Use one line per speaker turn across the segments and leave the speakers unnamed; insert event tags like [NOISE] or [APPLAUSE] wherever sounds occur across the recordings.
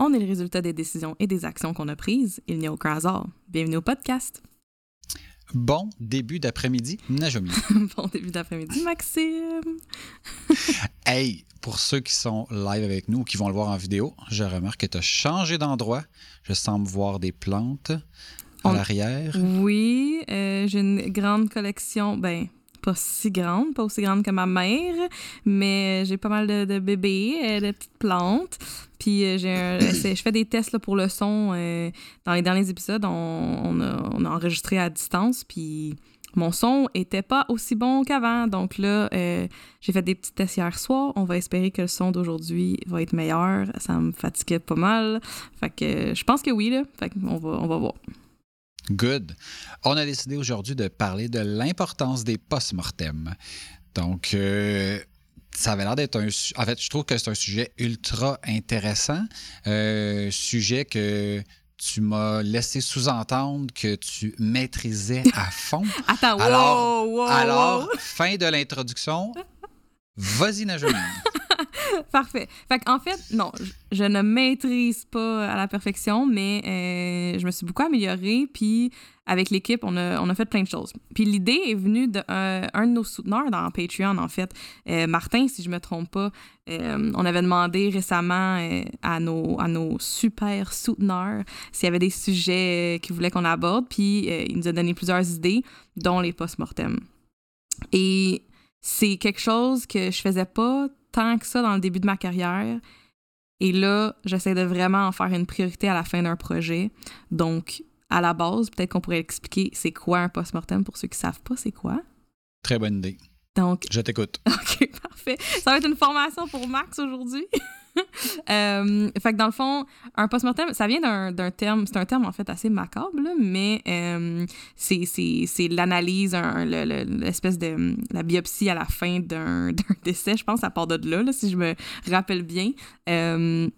On est le résultat des décisions et des actions qu'on a prises. Il n'y a aucun hasard. Bienvenue au podcast.
Bon début d'après-midi, Najomi. [LAUGHS]
bon début d'après-midi, Maxime. [LAUGHS]
hey, pour ceux qui sont live avec nous ou qui vont le voir en vidéo, je remarque que tu as changé d'endroit. Je semble voir des plantes à
On-
l'arrière.
Oui, euh, j'ai une grande collection. Ben, pas si grande, pas aussi grande que ma mère, mais j'ai pas mal de, bébés, euh, de petites plantes. Puis euh, j'ai [COUGHS] je fais des tests pour le son. euh, dans les derniers épisodes, on, a, enregistré à distance, puis mon son était pas aussi bon qu'avant. Donc là, euh, j'ai fait des petits tests hier soir. On va espérer que le son d'aujourd'hui va être meilleur. Ça me fatiguait pas mal. Fait que euh, je pense que oui, là. Fait qu'on va, on va voir.
Good. On a décidé aujourd'hui de parler de l'importance des post-mortem. Donc, euh, ça avait l'air d'être un. En fait, je trouve que c'est un sujet ultra intéressant. Euh, sujet que tu m'as laissé sous-entendre que tu maîtrisais à fond. [LAUGHS]
Attends, wow,
Alors-
wow,
Alors, fin de l'introduction. Vas-y, Najomi. [LAUGHS] [LAUGHS]
Parfait. Fait en fait, non, je, ne maîtrise pas à la perfection, mais euh, je me suis beaucoup améliorée. Puis avec l'équipe, on a, on a fait plein de choses. Puis l'idée est venue d'un un de nos souteneurs dans Patreon, en fait. Euh, Martin, si je me trompe pas, euh, on avait demandé récemment euh, à, nos, à nos super souteneurs s'il y avait des sujets euh, qu'ils voulaient qu'on aborde. Puis euh, il nous a donné plusieurs idées, dont les post-mortem. Et c'est quelque chose que je faisais pas tant que ça dans le début de ma carrière. Et là, j'essaie de vraiment en faire une priorité à la fin d'un projet. Donc, à la base, peut-être qu'on pourrait expliquer c'est quoi un post-mortem pour ceux qui savent pas c'est quoi.
Très bonne idée.
Donc,
Je t'écoute. [LAUGHS]
OK, parfait. Ça va être une formation pour Max aujourd'hui. [LAUGHS] Euh, fait que dans le fond, un post-mortem, ça vient d'un terme, c'est un terme en fait assez macabre, là, mais euh, c'est- l'analyse, un- le- le- l'espèce de la biopsie à la fin d'un [LAUGHS] décès. Je pense ça part de là, là, si je me rappelle bien. Euh,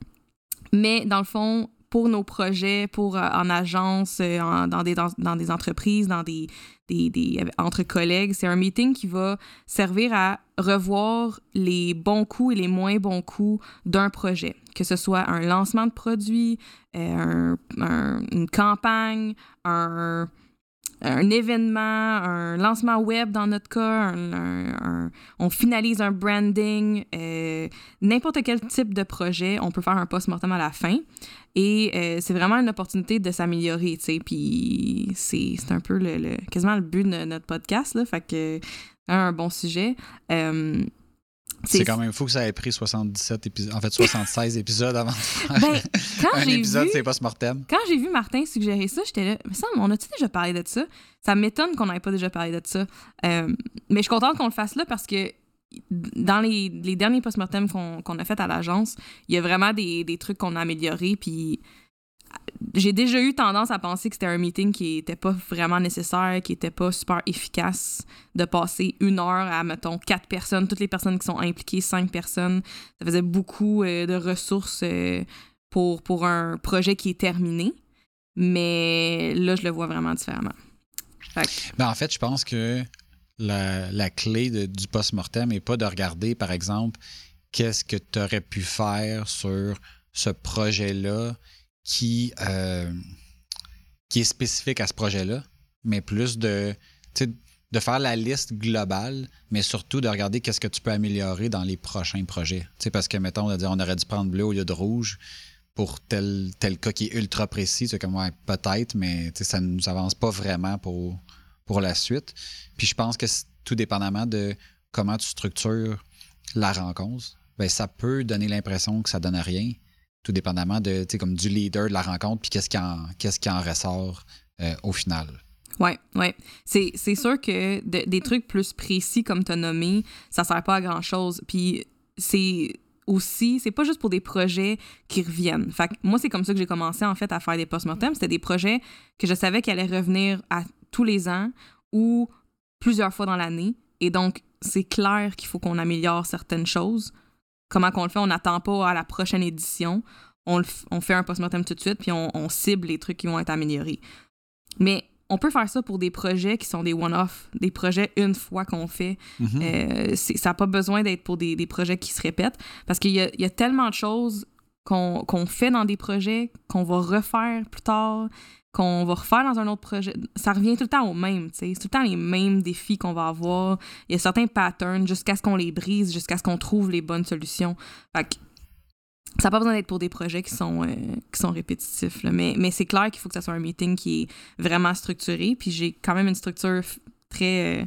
mais dans le fond, pour nos projets, pour euh, en agence, euh, dans, des, entreprises, dans des, des- entre collègues, c'est un meeting qui va servir à revoir les bons coups et les moins bons coups d'un projet, que ce soit un lancement de produit, euh, un- un- une campagne, un, un événement, un lancement web dans notre cas, un- on finalise un branding, euh, n'importe quel type de projet, on peut faire un post-mortem à la fin. Et euh, c'est vraiment une opportunité de s'améliorer, tu sais. Puis c'est c'est un peu le, le- quasiment le but de notre podcast, là. Fait que un bon sujet. Euh,
C'est quand même fou que ça ait pris 77 épisodes, en fait 76 [LAUGHS] épisodes avant de faire
Ben, quand
un
j'ai
épisode,
vu,
c'est post-mortem.
quand j'ai vu Martin suggérer ça, j'étais là, mais ça, on a-tu déjà parlé de ça? Ça m'étonne qu'on n'ait pas déjà parlé de ça. Euh, mais je suis contente qu'on le fasse là parce que dans les, les derniers post-mortem qu'on qu'on a fait à l'agence, il y a vraiment des, des trucs qu'on a améliorés. Puis j'ai déjà eu tendance à penser que c'était un meeting qui était pas vraiment nécessaire, qui était pas super efficace de passer une heure à, mettons, quatre personnes, toutes les personnes qui sont impliquées, cinq personnes. Ça faisait beaucoup euh, de ressources euh, pour, pour un projet qui est terminé. Mais là, je le vois vraiment différemment.
Ben, en fait, je pense que la, la clé de- du post-mortem n'est pas de regarder, par exemple, qu'est-ce que tu aurais pu faire sur ce projet-là qui, euh, qui est spécifique à ce projet-là, mais plus de, de faire la liste globale, mais surtout de regarder qu'est-ce que tu peux améliorer dans les prochains projets. Parce que, mettons, dire, on aurait dû prendre bleu au lieu de rouge pour tel, tel cas qui est ultra précis. C'est comme, ouais, peut-être, mais ça ne nous avance pas vraiment pour, pour la suite. Puis je pense que tout dépendamment de comment tu structures la rencontre, ben, ça peut donner l'impression que ça donne rien, tout dépendamment de, comme du leader de la rencontre, puis qu'est-ce qui en, qu'est-ce en ressort euh, au final.
Oui, oui. C'est, sûr que des trucs plus précis, comme tu as nommé, ça sert pas à grand-chose. Puis c'est aussi, c'est pas juste pour des projets qui reviennent. Fait moi, c'est comme ça que j'ai commencé, en fait, à faire des post-mortem. C'était des projets que je savais qu'ils allaient revenir à tous les ans ou plusieurs fois dans l'année. Et donc, c'est clair qu'il faut qu'on améliore certaines choses. Comment qu'on le fait? On n'attend pas à la prochaine édition. On, on fait un post-mortem tout de suite, puis on, on cible les trucs qui vont être améliorés. Mais on peut faire ça pour des projets qui sont des one-off, des projets une fois qu'on fait. Mhm. Euh, ça n'a pas besoin d'être pour des, projets qui se répètent parce qu'il y, a, tellement de choses qu'on fait dans des projets qu'on va refaire plus tard, qu'on va refaire dans un autre projet. Ça revient tout le temps au même, tu sais. C'est tout le temps les mêmes défis qu'on va avoir. Il y a certains patterns jusqu'à ce qu'on les brise, jusqu'à ce qu'on trouve les bonnes solutions. Fait ça n'a pas besoin d'être pour des projets qui sont, euh, qui sont répétitifs. Mais, mais c'est clair qu'il faut que ça soit un meeting qui est vraiment structuré. Puis j'ai quand même une structure très. Euh,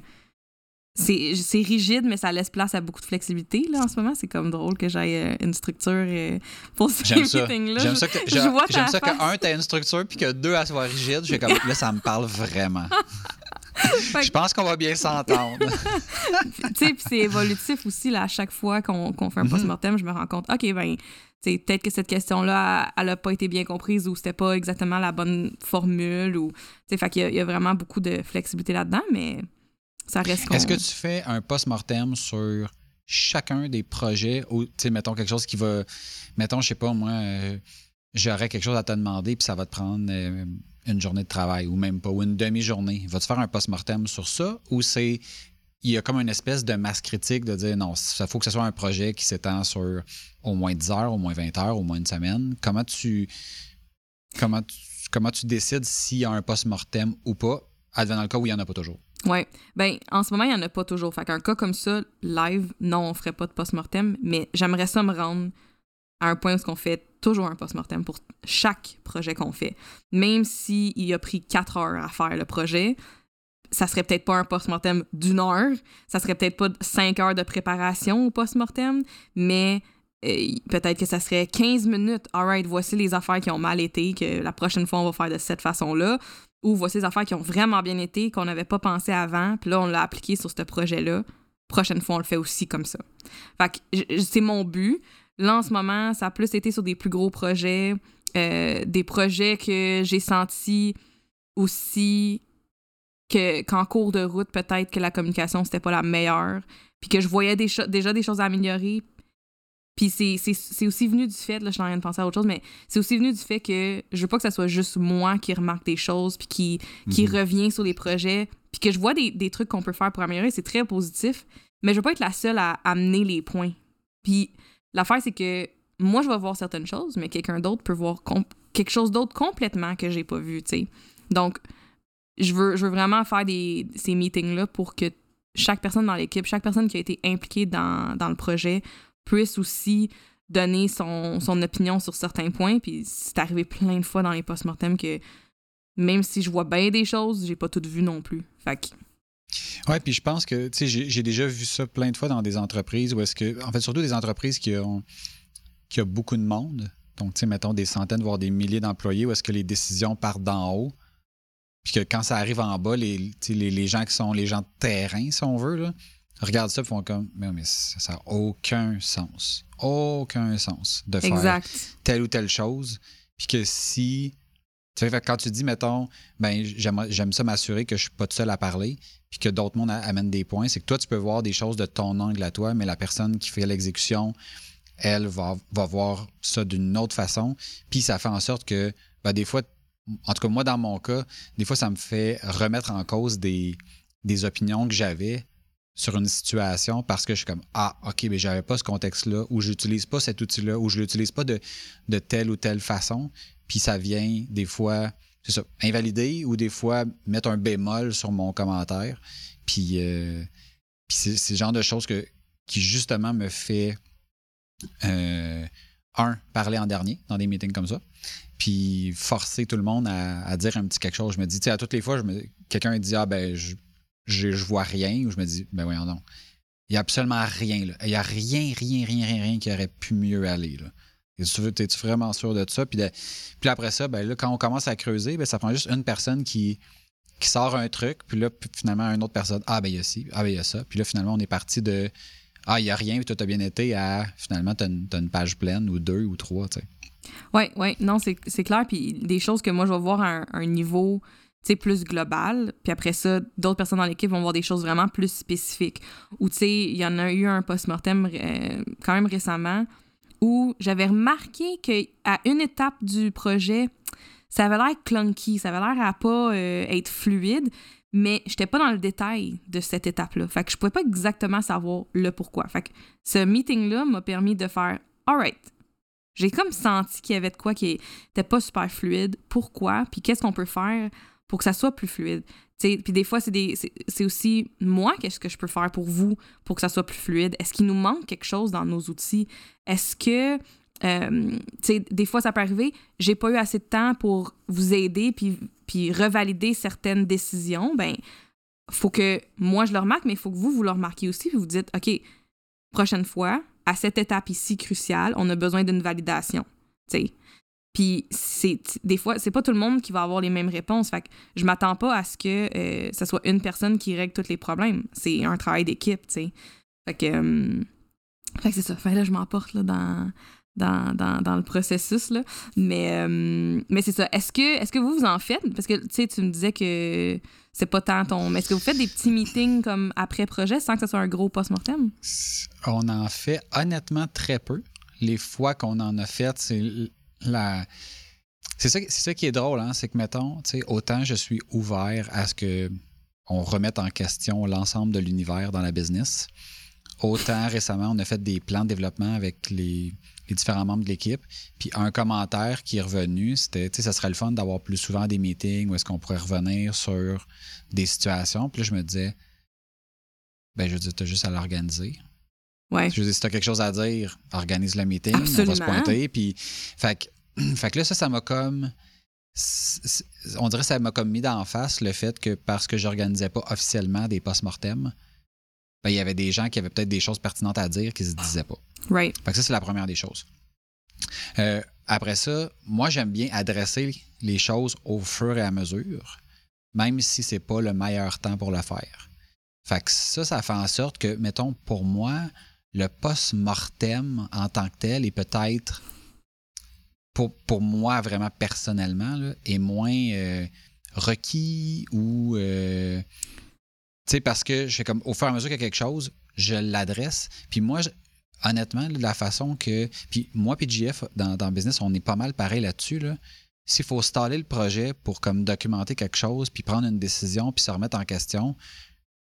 c'est rigide, mais ça laisse place à beaucoup de flexibilité là, en ce moment. C'est comme drôle que j'aie euh, une structure pour ces meetings-là.
J'aime ça que, [LAUGHS] j'aime ça que un, t'as une structure, puis que deux, elle soit rigide. Je comme, là, ça me parle vraiment. [LAUGHS] je pense qu'on va bien s'entendre. [LAUGHS]
tu sais, puis c'est évolutif aussi, là, à chaque fois qu'on fait un mm-hmm. post-mortem, je me rends compte, OK, ben, peut-être que cette question-là, elle n'a pas été bien comprise ou c'était pas exactement la bonne formule. Ou, fait qu'il y, y, a vraiment beaucoup de flexibilité là-dedans, mais ça reste.
Est-ce que tu fais un post-mortem sur chacun des projets ou, mettons, quelque chose qui va. Mettons, je sais pas, moi, euh, j'aurais quelque chose à te demander, puis ça va te prendre euh, une journée de travail ou même pas, ou une demi-journée. Vas-tu faire un post-mortem sur ça ou c'est il y a comme une espèce de masse critique de dire non, ça faut que ce soit un projet qui s'étend sur au moins 10 heures, au moins 20 heures, au moins une semaine. Comment tu comment tu, comment tu décides s'il y a un post-mortem ou pas, advenant le cas où il n'y en a pas toujours?
Oui. Ben, en ce moment, il n'y en a pas toujours. Fait qu'un cas comme ça, live, non, on ferait pas de post-mortem, mais j'aimerais ça me rendre à un point où on fait toujours un post-mortem pour chaque projet qu'on fait. Même s'il a pris 4 heures à faire le projet, ça serait peut-être pas un post-mortem d'une heure, ça serait peut-être pas cinq heures de préparation au post-mortem, mais euh, peut-être que ça serait 15 minutes. Alright, voici les affaires qui ont mal été, que la prochaine fois on va faire de cette façon-là. Ou voici les affaires qui ont vraiment bien été, qu'on n'avait pas pensé avant, puis là on l'a appliqué sur ce projet-là. Prochaine fois on le fait aussi comme ça. Fait que c'est mon but. Là en ce moment, ça a plus été sur des plus gros projets, euh, des projets que j'ai senti aussi qu'en cours de route, peut-être que la communication, c'était pas la meilleure, puis que je voyais déjà des choses à améliorer. Puis c'est aussi venu du fait, là, je suis en train de penser à autre chose, mais c'est aussi venu du fait que je veux pas que ça soit juste moi qui remarque des choses, puis qui, qui mhm. revient sur les projets, puis que je vois des, des trucs qu'on peut faire pour améliorer, c'est très positif, mais je veux pas être la seule à amener les points. Puis l'affaire, c'est que moi, je vais voir certaines choses, mais quelqu'un d'autre peut voir quelque chose d'autre complètement que j'ai pas vu, tu sais. Donc, je veux, je veux vraiment faire des, ces meetings-là pour que chaque personne dans l'équipe, chaque personne qui a été impliquée dans, dans le projet puisse aussi donner son, son, opinion sur certains points. Puis c'est arrivé plein de fois dans les post-mortem que même si je vois bien des choses, j'ai pas tout vu non plus. Fait que...
Puis je pense que, tu sais, j'ai déjà vu ça plein de fois dans des entreprises où est-ce que, en fait, surtout des entreprises qui ont, qui ont beaucoup de monde. Donc, tu sais, mettons des centaines, voire des milliers d'employés où est-ce que les décisions partent d'en haut. Puis que quand ça arrive en bas, les, les, gens qui sont les gens de terrain, si on veut, là, regardent ça et font comme mais, mais ça n'a aucun sens. Aucun sens de faire telle ou telle chose. Puis que si. Tu sais, quand tu dis, mettons, ben j'aime ça m'assurer que je suis pas tout seul à parler, puis que d'autres mondes amènent des points, c'est que toi, tu peux voir des choses de ton angle à toi, mais la personne qui fait l'exécution, elle va, va voir ça d'une autre façon. Puis ça fait en sorte que, ben, des fois, en tout cas, moi, dans mon cas, des fois, ça me fait remettre en cause des, opinions que j'avais sur une situation parce que je suis comme Ah, OK, mais j'avais pas ce contexte-là, ou j'utilise pas cet outil-là, ou je l'utilise pas de, telle ou telle façon. Puis ça vient des fois, c'est ça, invalider ou des fois mettre un bémol sur mon commentaire. Puis, euh, c'est, le genre de choses que, qui justement me fait euh, un, parler en dernier dans des meetings comme ça, puis forcer tout le monde à, dire un petit quelque chose. Je me dis, tu sais, à toutes les fois, quelqu'un dit, ah ben, je, je, vois rien, ou je me dis, ben voyons non. Il n'y a absolument rien. Là. Il n'y a rien, rien, rien, rien, rien qui aurait pu mieux aller. Là. Es-tu vraiment sûr de ça? Puis, puis après ça, ben là, quand on commence à creuser, ben, ça prend juste une personne qui, qui sort un truc, puis là, finalement, une autre personne, ah ben il y a ci, ah ben il y a ça. Puis là, finalement, on est parti de ah, il n'y a rien, puis toi, tu as bien été à finalement, tu as, une page pleine ou deux ou trois, tu sais.
Oui, oui, non, c'est clair. Puis des choses que moi, je vais voir à un, niveau plus global. Puis après ça, d'autres personnes dans l'équipe vont voir des choses vraiment plus spécifiques. Ou tu sais, il y en a eu un post-mortem euh, quand même récemment où j'avais remarqué qu'à une étape du projet, ça avait l'air clunky, ça avait l'air à pas euh, être fluide mais j'étais pas dans le détail de cette étape-là. Fait que je pouvais pas exactement savoir le pourquoi. Fait que ce meeting-là m'a permis de faire Alright. J'ai comme senti qu'il y avait de quoi qui était pas super fluide. Pourquoi? Puis qu'est-ce qu'on peut faire pour que ça soit plus fluide? puis des fois, c'est aussi moi, qu'est-ce que je peux faire pour vous pour que ça soit plus fluide? Est-ce qu'il nous manque quelque chose dans nos outils? Est-ce que euh, des fois, ça peut arriver, j'ai pas eu assez de temps pour vous aider puis, revalider certaines décisions. Ben, faut que moi je le remarque, mais il faut que vous, vous le remarquiez aussi, puis vous dites, OK, prochaine fois, à cette étape ici cruciale, on a besoin d'une validation. Puis c'est des fois, c'est pas tout le monde qui va avoir les mêmes réponses. Fait que je m'attends pas à ce que euh, ce soit une personne qui règle tous les problèmes. C'est un travail d'équipe, tu sais. Fait que, euh, fait que c'est ça. Fait là, je m'emporte dans, le processus. Là. Mais, euh, mais c'est ça. Est-ce que, est que vous, vous en faites? Parce que tu me disais que c'est pas tant ton. Mais est-ce que vous faites des petits meetings comme après projet sans que ce soit un gros post-mortem?
On en fait honnêtement très peu. Les fois qu'on en a fait, c'est C'est ça, qui est drôle, hein? c'est que, mettons, autant je suis ouvert à ce que on remette en question l'ensemble de l'univers dans la business. Autant récemment, on a fait des plans de développement avec les, différents membres de l'équipe. Puis un commentaire qui est revenu, c'était, sais, ça serait le fun d'avoir plus souvent des meetings où est-ce qu'on pourrait revenir sur des situations. Puis là, je me disais, ben, je veux dire, tu as juste à l'organiser.
Ouais.
Je veux dire, si tu as quelque chose à dire, organise le meeting, on va se pointer. Puis, fait que, [CLEARS THROAT] fait que là, ça, ça m'a comme. On dirait que ça m'a comme mis d'en face le fait que parce que j'organisais pas officiellement des post-mortem, ben, il y avait des gens qui avaient peut-être des choses pertinentes à dire qui se disaient pas.
Right.
Fait que ça, c'est la première des choses. Euh, après ça, moi, j'aime bien adresser les choses au fur et à mesure, même si c'est pas le meilleur temps pour le faire. Fait que ça, ça fait en sorte que, mettons, pour moi, le post-mortem en tant que tel est peut-être, pour, moi, vraiment personnellement, est moins euh, requis ou. Euh, tu sais, parce que je comme, au fur et à mesure qu'il y a quelque chose, je l'adresse. Puis moi, honnêtement, la façon que. Puis moi, puis JF, dans, dans le business, on est pas mal pareil là-dessus. Là. S'il faut staller le projet pour comme documenter quelque chose, puis prendre une décision, puis se remettre en question,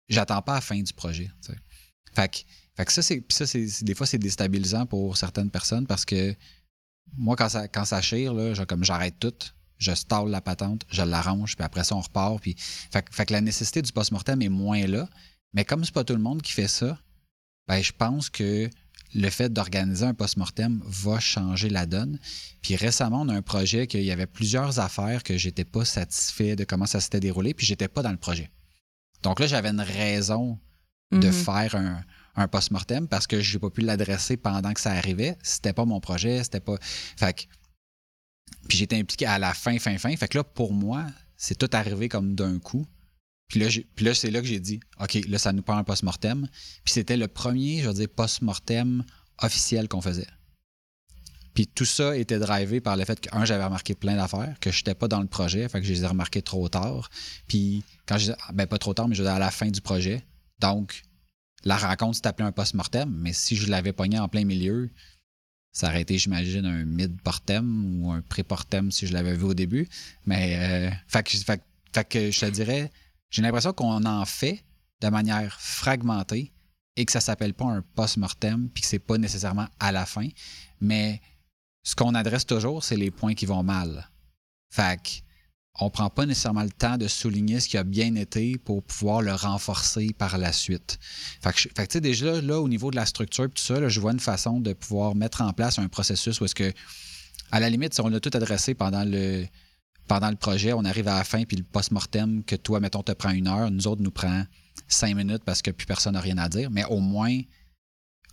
j'attends pas la fin du projet. Fait que, fait que ça, c'est. Ça, c'est, des fois, c'est déstabilisant pour certaines personnes parce que moi, quand ça, quand ça chire, là, comme j'arrête tout je stalle la patente, je l'arrange, puis après ça, on repart. Puis... Fait, que la nécessité du post-mortem est moins là. Mais comme c'est pas tout le monde qui fait ça, ben, je pense que le fait d'organiser un post-mortem va changer la donne. Puis récemment, on a un projet qu'il y avait plusieurs affaires que j'étais pas satisfait de comment ça s'était déroulé, puis j'étais pas dans le projet. Donc là, j'avais une raison de mm-hmm. faire un, un post-mortem parce que j'ai pas pu l'adresser pendant que ça arrivait. C'était pas mon projet, c'était pas. Fait puis j'étais impliqué à la fin, fin, fin. Fait que là, pour moi, c'est tout arrivé comme d'un coup. Puis là, puis là c'est là que j'ai dit, OK, là, ça nous prend un post-mortem. Puis c'était le premier, je veux dire, post-mortem officiel qu'on faisait. Puis tout ça était drivé par le fait que, un, j'avais remarqué plein d'affaires, que je n'étais pas dans le projet, fait que je les ai remarquées trop tard. Puis quand je ben pas trop tard, mais je à la fin du projet. Donc, la rencontre s'est appelée un post-mortem, mais si je l'avais pogné en plein milieu, ça aurait été, j'imagine, un mid-portem ou un pré-portem si je l'avais vu au début. Mais, euh, fait, que, je te dirais, j'ai l'impression qu'on en fait de manière fragmentée et que ça s'appelle pas un post-mortem puis que c'est pas nécessairement à la fin. Mais ce qu'on adresse toujours, c'est les points qui vont mal. Fait on prend pas nécessairement le temps de souligner ce qui a bien été pour pouvoir le renforcer par la suite. Fait que, déjà, là, au niveau de la structure tout ça, je vois une façon de pouvoir mettre en place un processus où est-ce que, à la limite, si on a tout adressé pendant le, projet, on arrive à la fin, puis le post-mortem que toi, mettons, te prend une heure, nous autres, nous prend cinq minutes parce que plus personne n'a rien à dire, mais au moins,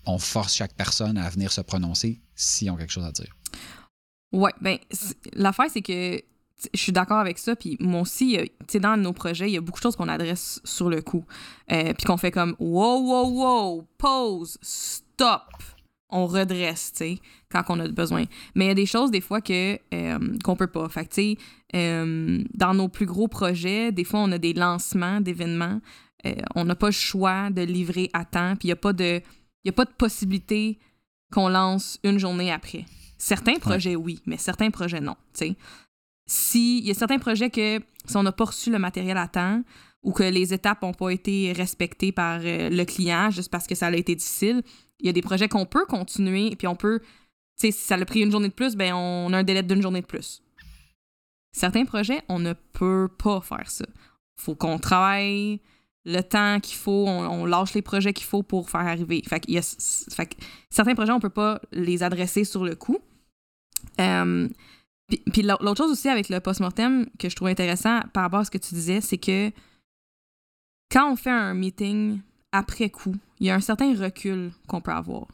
on force chaque personne à venir se prononcer s'ils ont quelque chose à dire.
Ouais, ben, l'affaire, c'est que je suis d'accord avec ça. Puis moi aussi, tu sais, dans nos projets, il y a beaucoup de choses qu'on adresse sur le coup. Euh, puis qu'on fait comme wow, wow, wow, pause, stop. On redresse, tu sais, quand on a besoin. Mais il y a des choses, des fois, que euh, qu'on peut pas. Fait tu sais, euh, dans nos plus gros projets, des fois, on a des lancements d'événements. on n'a pas le choix de livrer à temps. Puis il n'y a, pas de, y a pas de possibilité qu'on lance une journée après. Certains projets, oui, mais certains projets, non. tu sais s'il y a certains projets que si on n'a pas reçu le matériel à temps ou que les étapes n'ont pas été respectées par euh, le client juste parce que ça a été difficile, il y a des projets qu'on peut continuer, puis on peut, tu sais, si ça a pris une journée de plus, ben on a un délai d'une journée de plus. Certains projets, on ne peut pas faire ça. faut qu'on travaille le temps qu'il faut, on, lâche les projets qu'il faut pour faire arriver. Fait, y a, certains projets, on ne peut pas les adresser sur le coup. Euh, puis, l'autre chose aussi avec le post-mortem que je trouve intéressant par rapport à ce que tu disais, c'est que quand on fait un meeting après coup, il y a un certain recul qu'on peut avoir.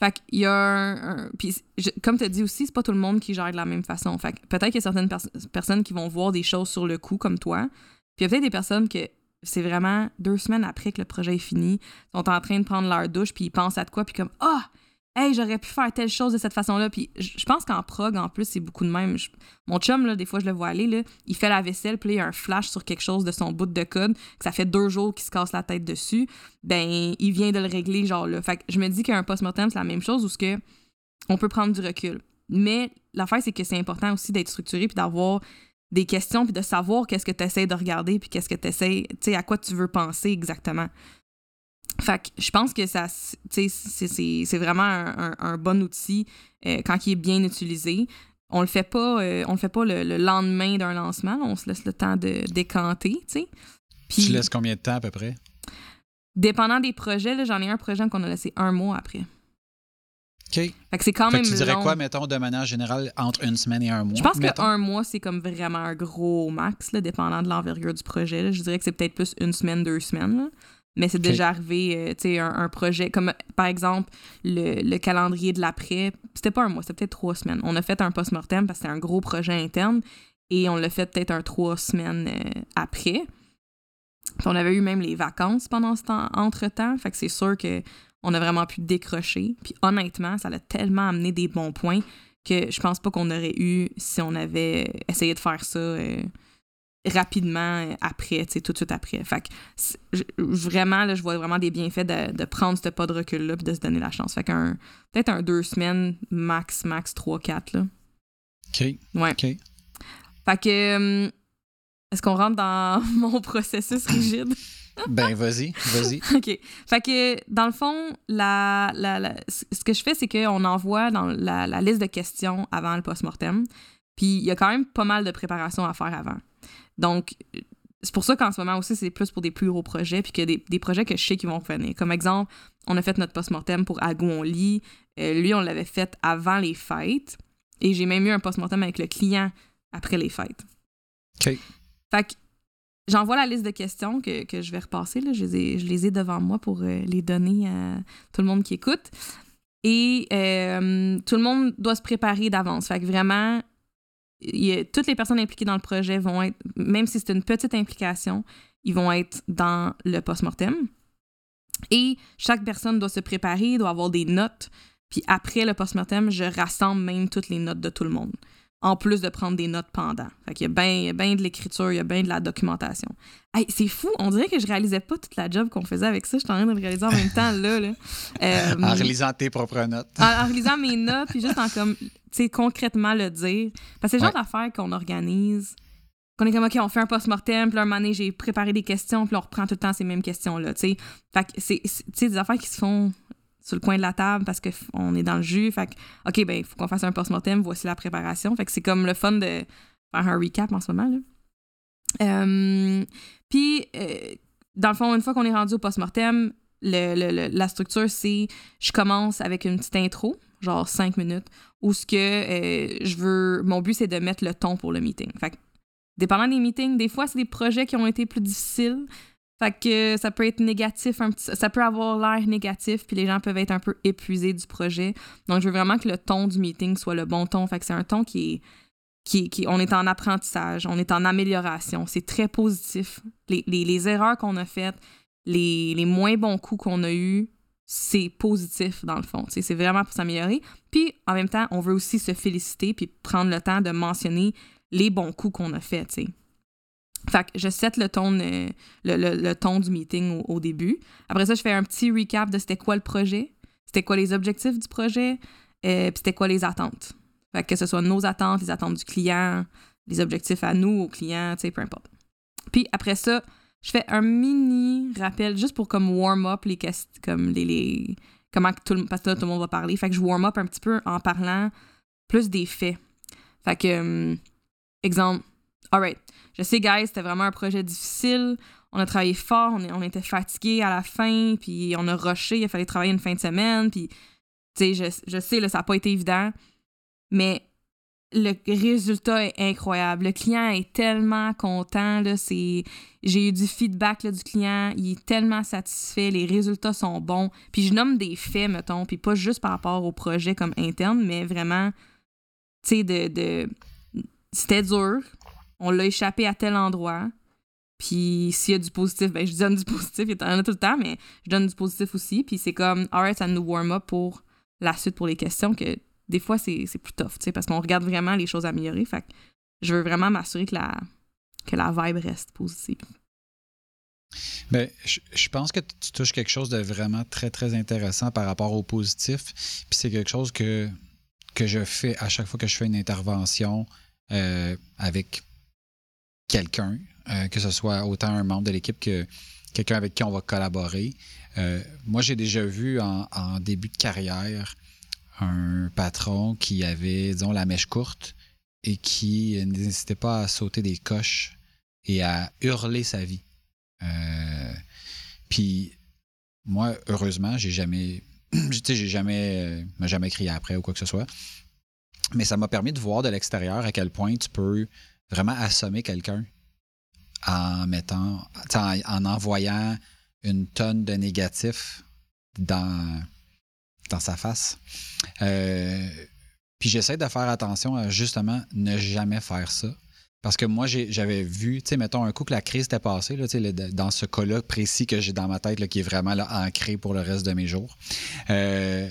Fait qu'il y a un. puis, comme tu as dit aussi, c'est pas tout le monde qui gère de la même façon. Fait peut-être qu'il y a certaines personnes qui vont voir des choses sur le coup, comme toi. Puis il y a peut-être des personnes que c'est vraiment deux semaines après que le projet est fini, sont en train de prendre leur douche, puis ils pensent à quoi, puis comme Ah, Hey, j'aurais pu faire telle chose de cette façon-là. Puis je pense qu'en prog, en plus, c'est beaucoup de même. mon chum, là, des fois, je le vois aller, il fait la vaisselle, puis il y a un flash sur quelque chose de son bout de code, que ça fait deux jours qu'il se casse la tête dessus. Ben, il vient de le régler, genre là. Fait que je me dis qu'un post-mortem, c'est la même chose, où ce que on peut prendre du recul. Mais l'affaire, c'est que c'est important aussi d'être structuré, puis d'avoir des questions, puis de savoir qu'est-ce que tu essaies de regarder, puis qu'est-ce que tu essaies, tu sais, à quoi tu veux penser exactement. Fait que je pense que ça, c'est vraiment un, bon outil euh, quand il est bien utilisé. On le fait pas, euh, on le fait pas le, lendemain d'un lancement. On se laisse le temps de décanter, tu sais.
tu laisses combien de temps à peu près?
Dépendant des projets, j'en ai un projet qu'on a laissé un mois après.
OK. Fait
que c'est quand même
Tu dirais quoi, mettons, de manière générale, entre une semaine et un mois?
Je pense qu'un mois, c'est comme vraiment un gros max, là, dépendant de l'envergure du projet. Je dirais que c'est peut-être plus une semaine, deux semaines. Là mais c'est déjà arrivé, euh, tu sais, un, projet, comme par exemple le, calendrier de l'après, c'était pas un mois, c'était peut-être trois semaines. On a fait un post-mortem parce que c'était un gros projet interne et on l'a fait peut-être un trois semaines euh, après. on avait eu même les vacances pendant ce temps, entre-temps, fait que c'est sûr que on a vraiment pu décrocher. Puis honnêtement, ça l'a tellement amené des bons points que je pense pas qu'on aurait eu si on avait essayé de faire ça... Euh, rapidement après, tu sais, tout de suite après. Fait que vraiment, là, je vois vraiment des bienfaits de, de prendre ce pas de recul-là puis de se donner la chance. Fait qu'un peut-être un deux semaines, max, max trois, quatre, là.
OK.
Ouais.
OK.
Fait que hum, est-ce qu'on rentre dans [LAUGHS] mon processus rigide? [LAUGHS]
ben, vas-y, vas-y. [LAUGHS]
OK. Fait que, dans le fond, la, la, ce que je fais, c'est qu'on envoie dans la, la, liste de questions avant le post-mortem. Puis, il y a quand même pas mal de préparation à faire avant. Donc, c'est pour ça qu'en ce moment aussi, c'est plus pour des plus gros projets, puis que des, des projets que je sais qui vont revenir. Comme exemple, on a fait notre post-mortem pour Agou on lit. Euh, lui, on l'avait fait avant les fêtes. Et j'ai même eu un post-mortem avec le client après les fêtes.
OK.
Fait que j'envoie la liste de questions que, que je vais repasser. Là. Je, les ai, je les ai devant moi pour euh, les donner à tout le monde qui écoute. Et euh, tout le monde doit se préparer d'avance. Fait que vraiment, toutes les personnes impliquées dans le projet vont être, même si c'est une petite implication, ils vont être dans le post-mortem. Et chaque personne doit se préparer, doit avoir des notes. Puis après le post-mortem, je rassemble même toutes les notes de tout le monde. En plus de prendre des notes pendant. Fait qu'il y a bien de l'écriture, il y a bien de la documentation. Hey, c'est fou, on dirait que je réalisais pas toute la job qu'on faisait avec ça. Je suis en train de le réaliser en même temps, là. là. [LAUGHS]
Euh, en réalisant tes propres notes.
en, réalisant mes notes, puis juste en comme sais, concrètement le dire. Parce que c'est le genre d'affaires qu'on organise, qu'on est comme, OK, on fait un post-mortem, puis là, un moment j'ai préparé des questions, puis on reprend tout le temps ces mêmes questions-là, tu sais. Fait que c'est des affaires qui se font sur le coin de la table parce qu'on est dans le jus. Fait que, OK, ben, il faut qu'on fasse un post-mortem, voici la préparation. Fait que c'est comme le fun de faire un recap en ce moment. Là. Euh, puis, euh, dans le fond, une fois qu'on est rendu au post-mortem, le, la structure, c'est je commence avec une petite intro, genre cinq minutes, où ce que euh, je veux. Mon but, c'est de mettre le ton pour le meeting. Fait que, dépendant des meetings, des fois, c'est des projets qui ont été plus difficiles. Fait que ça peut être négatif, un petit, ça peut avoir l'air négatif, puis les gens peuvent être un peu épuisés du projet. Donc, je veux vraiment que le ton du meeting soit le bon ton. Fait que c'est un ton qui est qui, on est en apprentissage, on est en amélioration. C'est très positif. Les, erreurs qu'on a faites, les, moins bons coups qu'on a eus, c'est positif dans le fond. C'est vraiment pour s'améliorer. Puis en même temps, on veut aussi se féliciter puis prendre le temps de mentionner les bons coups qu'on a faits. Fait que je set le ton, le, ton du meeting au, début. Après ça, je fais un petit recap de c'était quoi le projet, c'était quoi les objectifs du projet, euh, puis c'était quoi les attentes que ce soit nos attentes, les attentes du client, les objectifs à nous, au client, tu sais, peu importe. Puis après ça, je fais un mini rappel juste pour comme warm up les questions, comme les, comment tout le, parce que tout le monde va parler. Fait que je warm up un petit peu en parlant plus des faits. Fait que, um, exemple, alright, je sais, guys, c'était vraiment un projet difficile. On a travaillé fort, on, était fatigués à la fin, puis on a rushé, il fallait travailler une fin de semaine, puis, tu sais, je, je sais, là, ça n'a pas été évident mais le résultat est incroyable. Le client est tellement content. J'ai eu du feedback du client. Il est tellement satisfait. Les résultats sont bons. Puis je nomme des faits, mettons, puis pas juste par rapport au projet comme interne, mais vraiment, tu sais, de, de... C'était dur. On l'a échappé à tel endroit. Puis s'il y a du positif, ben je donne du [LAUGHS] positif. Il y en a tout le temps, mais je donne du positif aussi. Puis c'est comme, alright, ça nous warm up pour la suite pour les questions que des fois, c'est plus tough, parce qu'on regarde vraiment les choses améliorer. Fait que je veux vraiment m'assurer que la, que la vibe reste positive.
Bien, je, pense que tu touches quelque chose de vraiment très, très intéressant par rapport au positif. Puis c'est quelque chose que, que je fais à chaque fois que je fais une intervention euh, avec quelqu'un, euh, que ce soit autant un membre de l'équipe que quelqu'un avec qui on va collaborer. Euh, moi, j'ai déjà vu en, début de carrière un patron qui avait, disons, la mèche courte et qui n'hésitait pas à sauter des coches et à hurler sa vie. Euh, puis moi, heureusement, j'ai jamais, [CLEARS THROAT] j'ai jamais, m'a jamais crié après ou quoi que ce soit. Mais ça m'a permis de voir de l'extérieur à quel point tu peux vraiment assommer quelqu'un en mettant, en, en envoyant une tonne de négatifs dans dans sa face. Euh, puis j'essaie de faire attention à justement ne jamais faire ça. Parce que moi, j'avais vu, tu sais, mettons un coup que la crise était passée, là, dans ce cas-là précis que j'ai dans ma tête, qui est vraiment là, ancré pour le reste de mes jours. Euh,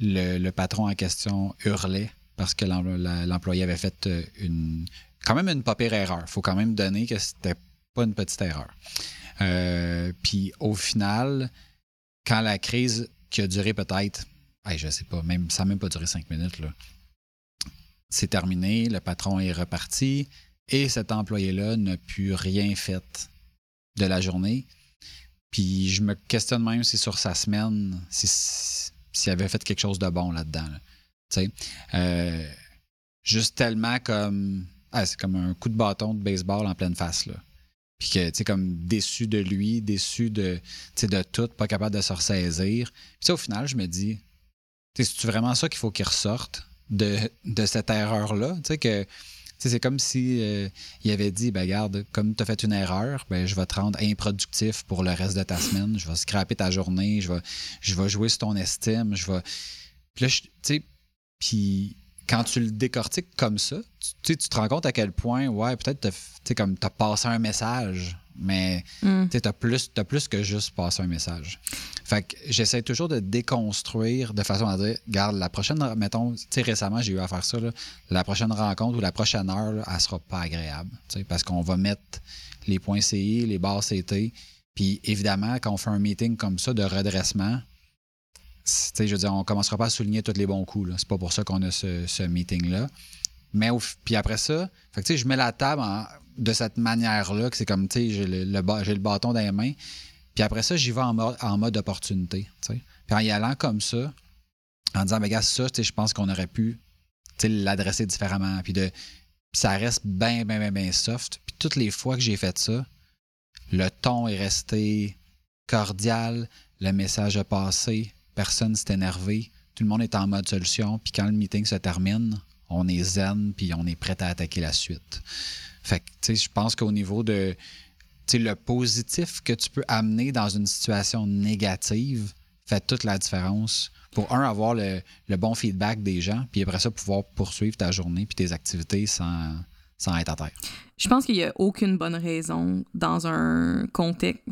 le, patron en question hurlait parce que l'employé avait fait euh, une quand même une pas pire erreur. faut quand même donner que c'était pas une petite erreur. puis au final, quand la crise qui a duré peut-être je sais pas, même, ça n'a même pas duré cinq minutes. Là. C'est terminé, le patron est reparti et cet employé-là n'a plus rien fait de la journée. Puis je me questionne même si sur sa semaine, s'il avait fait quelque chose de bon là-dedans. Euh, juste tellement comme. Ah, c'est comme un coup de bâton de baseball en pleine face. Là. Puis que, tu sais, comme déçu de lui, déçu de, de tout, pas capable de se ressaisir. Puis au final, je me dis, c'est vraiment ça qu'il faut qu'il ressorte de, cette erreur-là? Tu sais, que c'est comme si euh, il avait dit ben regarde, comme tu as fait une erreur, ben je vais te rendre improductif pour le reste de ta semaine, je vais scraper ta journée, je vais, je vais jouer sur ton estime, je vais. Puis là, puis quand tu le décortiques comme ça, tu, tu te rends compte à quel point, ouais, peut-être tu comme as passé un message mais mm. tu as plus, plus que juste passer un message. Fait que j'essaie toujours de déconstruire de façon à dire, regarde, la prochaine, mettons, tu sais, récemment, j'ai eu à faire ça, la prochaine rencontre ou la prochaine heure, là, elle sera pas agréable, parce qu'on va mettre les points CI, les barres CT, puis évidemment, quand on fait un meeting comme ça de redressement, je veux dire, on commencera pas à souligner tous les bons coups. C'est pas pour ça qu'on a ce, meeting-là. Mais puis après ça, fait que, je mets la table de cette manière-là, que c'est comme, tu sais, j'ai le, le, bâton dans les mains. Puis après ça, j'y vais en mode, en mode opportunité. Puis en y allant comme ça, en disant, mais gars, ça, je pense qu'on aurait pu l'adresser différemment. Puis ça reste bien, bien, bien, bien soft. Puis toutes les fois que j'ai fait ça, le ton est resté cordial, le message a passé, personne s'est énervé, tout le monde est en mode solution, puis quand le meeting se termine, on est zen, puis on est prêt à attaquer la suite. Fait que, tu sais, je pense qu'au niveau de le positif que tu peux amener dans une situation négative fait toute la différence. Pour un, avoir le, bon feedback des gens, puis après ça, pouvoir poursuivre ta journée puis tes activités sans, sans être à terre.
Je pense qu'il n'y a aucune bonne raison dans un contexte,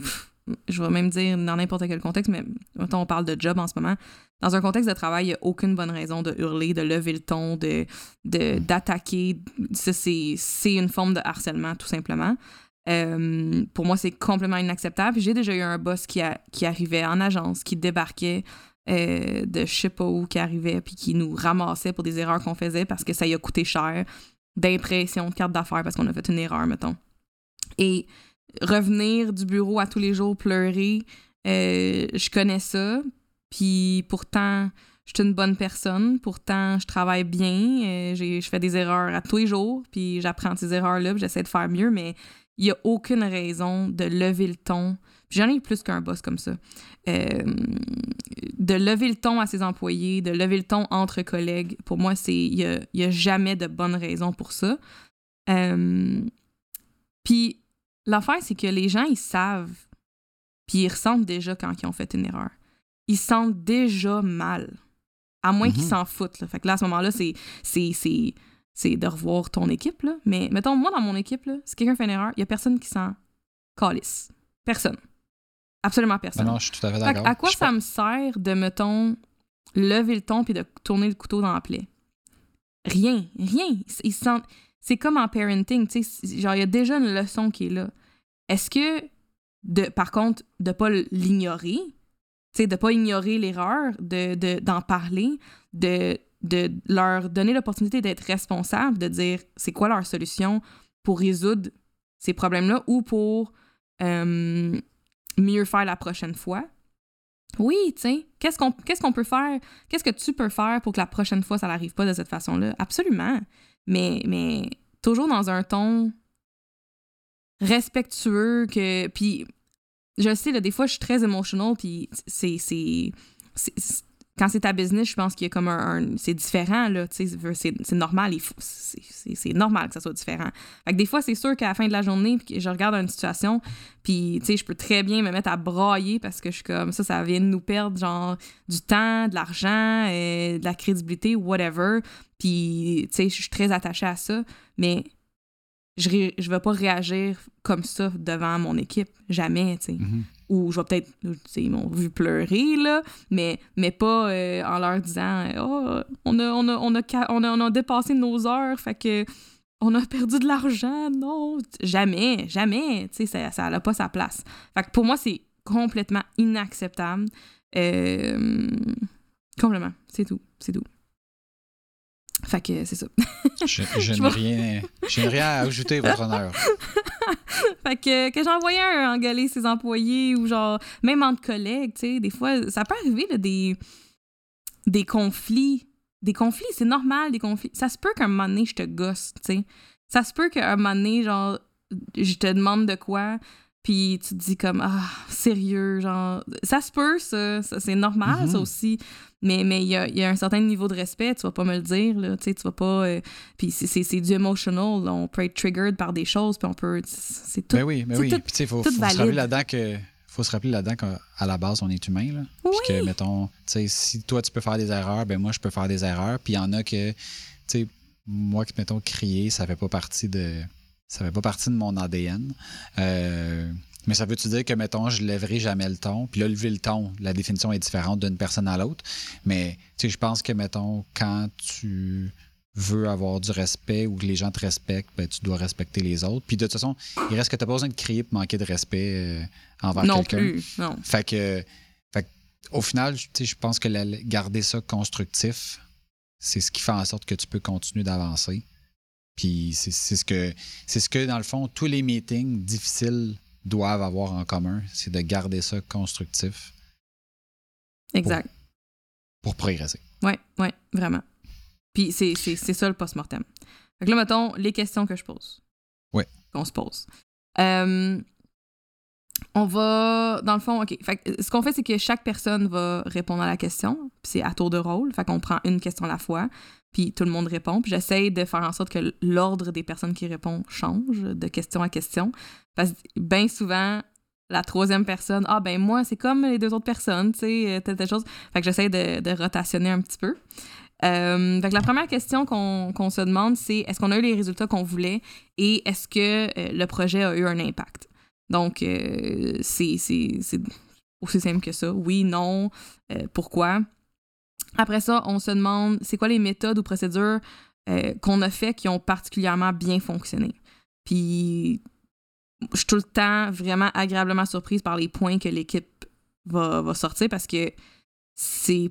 je vais même dire dans n'importe quel contexte, mais on parle de job en ce moment. Dans un contexte de travail, il n'y a aucune bonne raison de hurler, de lever le ton, de, d'attaquer. ça, c'est une forme de harcèlement, tout simplement. Euh, pour moi, c'est complètement inacceptable. J'ai déjà eu un boss qui, a, qui arrivait en agence, qui débarquait euh, de je sais pas où, qui arrivait, puis qui nous ramassait pour des erreurs qu'on faisait parce que ça lui a coûté cher d'impression de carte d'affaires parce qu'on a fait une erreur, mettons. Et revenir du bureau à tous les jours pleurer, euh, je connais ça. Puis pourtant, je suis une bonne personne. Pourtant, je travaille bien. je fais des erreurs à tous les jours. Puis j'apprends ces erreurs-là. J'essaie de faire mieux. Mais il n'y a aucune raison de lever le ton. J'en ai plus qu'un boss comme ça. Euh, de lever le ton à ses employés, de lever le ton entre collègues, pour moi, c'est il n'y a, jamais de bonne raison pour ça. Euh, puis l'affaire, c'est que les gens, ils savent, puis ils ressentent déjà quand ils ont fait une erreur. Ils sentent déjà mal. À moins qu'ils mm-hmm. s'en foutent. Fait que là, à ce moment-là, c'est c'est de revoir ton équipe. Là. Mais mettons, moi, dans mon équipe, là, si quelqu'un fait une erreur, il n'y a personne qui s'en calisse. Personne. Absolument personne.
non, je suis tout à fait d'accord.
À, quoi ça me sert de, mettons, lever le ton puis de tourner le couteau dans la plaie? Rien. Rien. Ils sentent... C'est comme en parenting, tu sais, genre, il y a déjà une leçon qui est là. Est-ce que, de, par contre, de pas l'ignorer, tu sais, de pas ignorer l'erreur, de, d'en parler, de de leur donner l'opportunité d'être responsable, de dire c'est quoi leur solution pour résoudre ces problèmes-là ou pour euh, mieux faire la prochaine fois? Oui, tu sais, qu'est-ce qu'on qu'est-ce qu'on peut faire? Qu'est-ce que tu peux faire pour que la prochaine fois, ça n'arrive pas de cette façon-là? Absolument. Mais, mais toujours dans un ton respectueux que... Puis, je sais, là, des fois, je suis très émotionnelle, puis c'est quand c'est ta business, je pense qu'il y a comme un. c'est différent, là. C'est normal. C'est normal que ça soit différent. Fait que des fois, c'est sûr qu'à la fin de la journée, je regarde une situation, puis, tu sais, je peux très bien me mettre à brailler parce que je suis comme ça, ça vient de nous perdre, genre, du temps, de l'argent, euh, de la crédibilité, whatever. Puis, tu sais, je suis très attachée à ça. Mais je ne vais pas réagir comme ça devant mon équipe. Jamais, tu sais. Mm-hmm ou je vais peut-être, ils m'ont vu pleurer, là, mais, mais pas euh, en leur disant Oh, on a, on, a, on, a, on, a, dépassé nos heures, fait que on a perdu de l'argent. Non, jamais, jamais, tu sais, ça n'a pas sa place. Fait que pour moi, c'est complètement inacceptable. Euh, complètement, c'est tout, c'est tout. Fait que c'est ça.
je, [LAUGHS] n'ai rien, rien à ajouter, votre honneur. [LAUGHS]
fait que, que envoyé un engueuler ses employés ou genre, même entre collègues, tu sais, des fois, ça peut arriver des, des conflits. Des conflits, c'est normal, des conflits. Ça se peut qu'un moment donné, je te gosse, tu sais. Ça se peut qu'un moment donné, genre, je te demande de quoi, puis tu te dis comme, ah, sérieux, genre, ça se peut, ça, c'est normal, ça mm-hmm. aussi. Mais mais il y a, y a, un certain niveau de respect, tu vas pas me le dire, là, tu sais, tu vas pas... Euh, puis c'est du emotional, on peut être triggered par des choses, puis on peut... C'est tout...
Mais oui, mais oui, puis tu sais, faut, faut se rappeler là-dedans que... Faut se rappeler là-dedans qu'à la base, on est humain, là.
Oui.
Puis que, mettons, tu sais, si toi, tu peux faire des erreurs, ben moi, je peux faire des erreurs. Puis il y en a que, tu sais, moi, qui, mettons, crier, ça fait pas partie de... Ça fait pas partie de mon ADN. Euh, mais ça veut-tu dire que, mettons, je lèverai jamais le ton? Puis là, lever le ton, la définition est différente d'une personne à l'autre. Mais, tu sais, je pense que, mettons, quand tu veux avoir du respect ou que les gens te respectent, ben, tu dois respecter les autres. Puis de toute façon, il reste que tu n'as pas besoin de crier pour manquer de respect euh, envers quelqu'un.
Non plus, non.
Fait que, fait au final, je pense que garder ça constructif, c'est ce qui fait en sorte que tu peux continuer d'avancer. Puis c'est ce que c'est ce que, dans le fond, tous les meetings difficiles doivent avoir en commun, c'est de garder ça constructif.
Exact.
Pour, progresser.
Oui, oui, vraiment. Puis c'est ça le post-mortem. Fait que là, mettons, les questions que je pose.
Ouais.
Qu'on se pose. Euh, on va, dans le fond, OK. Fait que ce qu'on fait, c'est que chaque personne va répondre à la question. Puis c'est à tour de rôle. Fait qu'on prend une question à la fois. Puis tout le monde répond. Puis j'essaie de faire en sorte que l'ordre des personnes qui répondent change de question à question. Parce que bien souvent, la troisième personne, ah ben moi, c'est comme les deux autres personnes, tu sais, telle, telle chose. Fait que j'essaie de, rotationner un petit peu. Euh, fait que la première question qu'on se demande, c'est est-ce qu'on a eu les résultats qu'on voulait et est-ce que euh, le projet a eu un impact? Donc, euh, c'est aussi simple que ça. Oui, non, euh, pourquoi? Après ça, on se demande c'est quoi les méthodes ou procédures euh, qu'on a fait qui ont particulièrement bien fonctionné? Puis, je suis tout le temps vraiment agréablement surprise par les points que l'équipe va, va sortir parce que c'est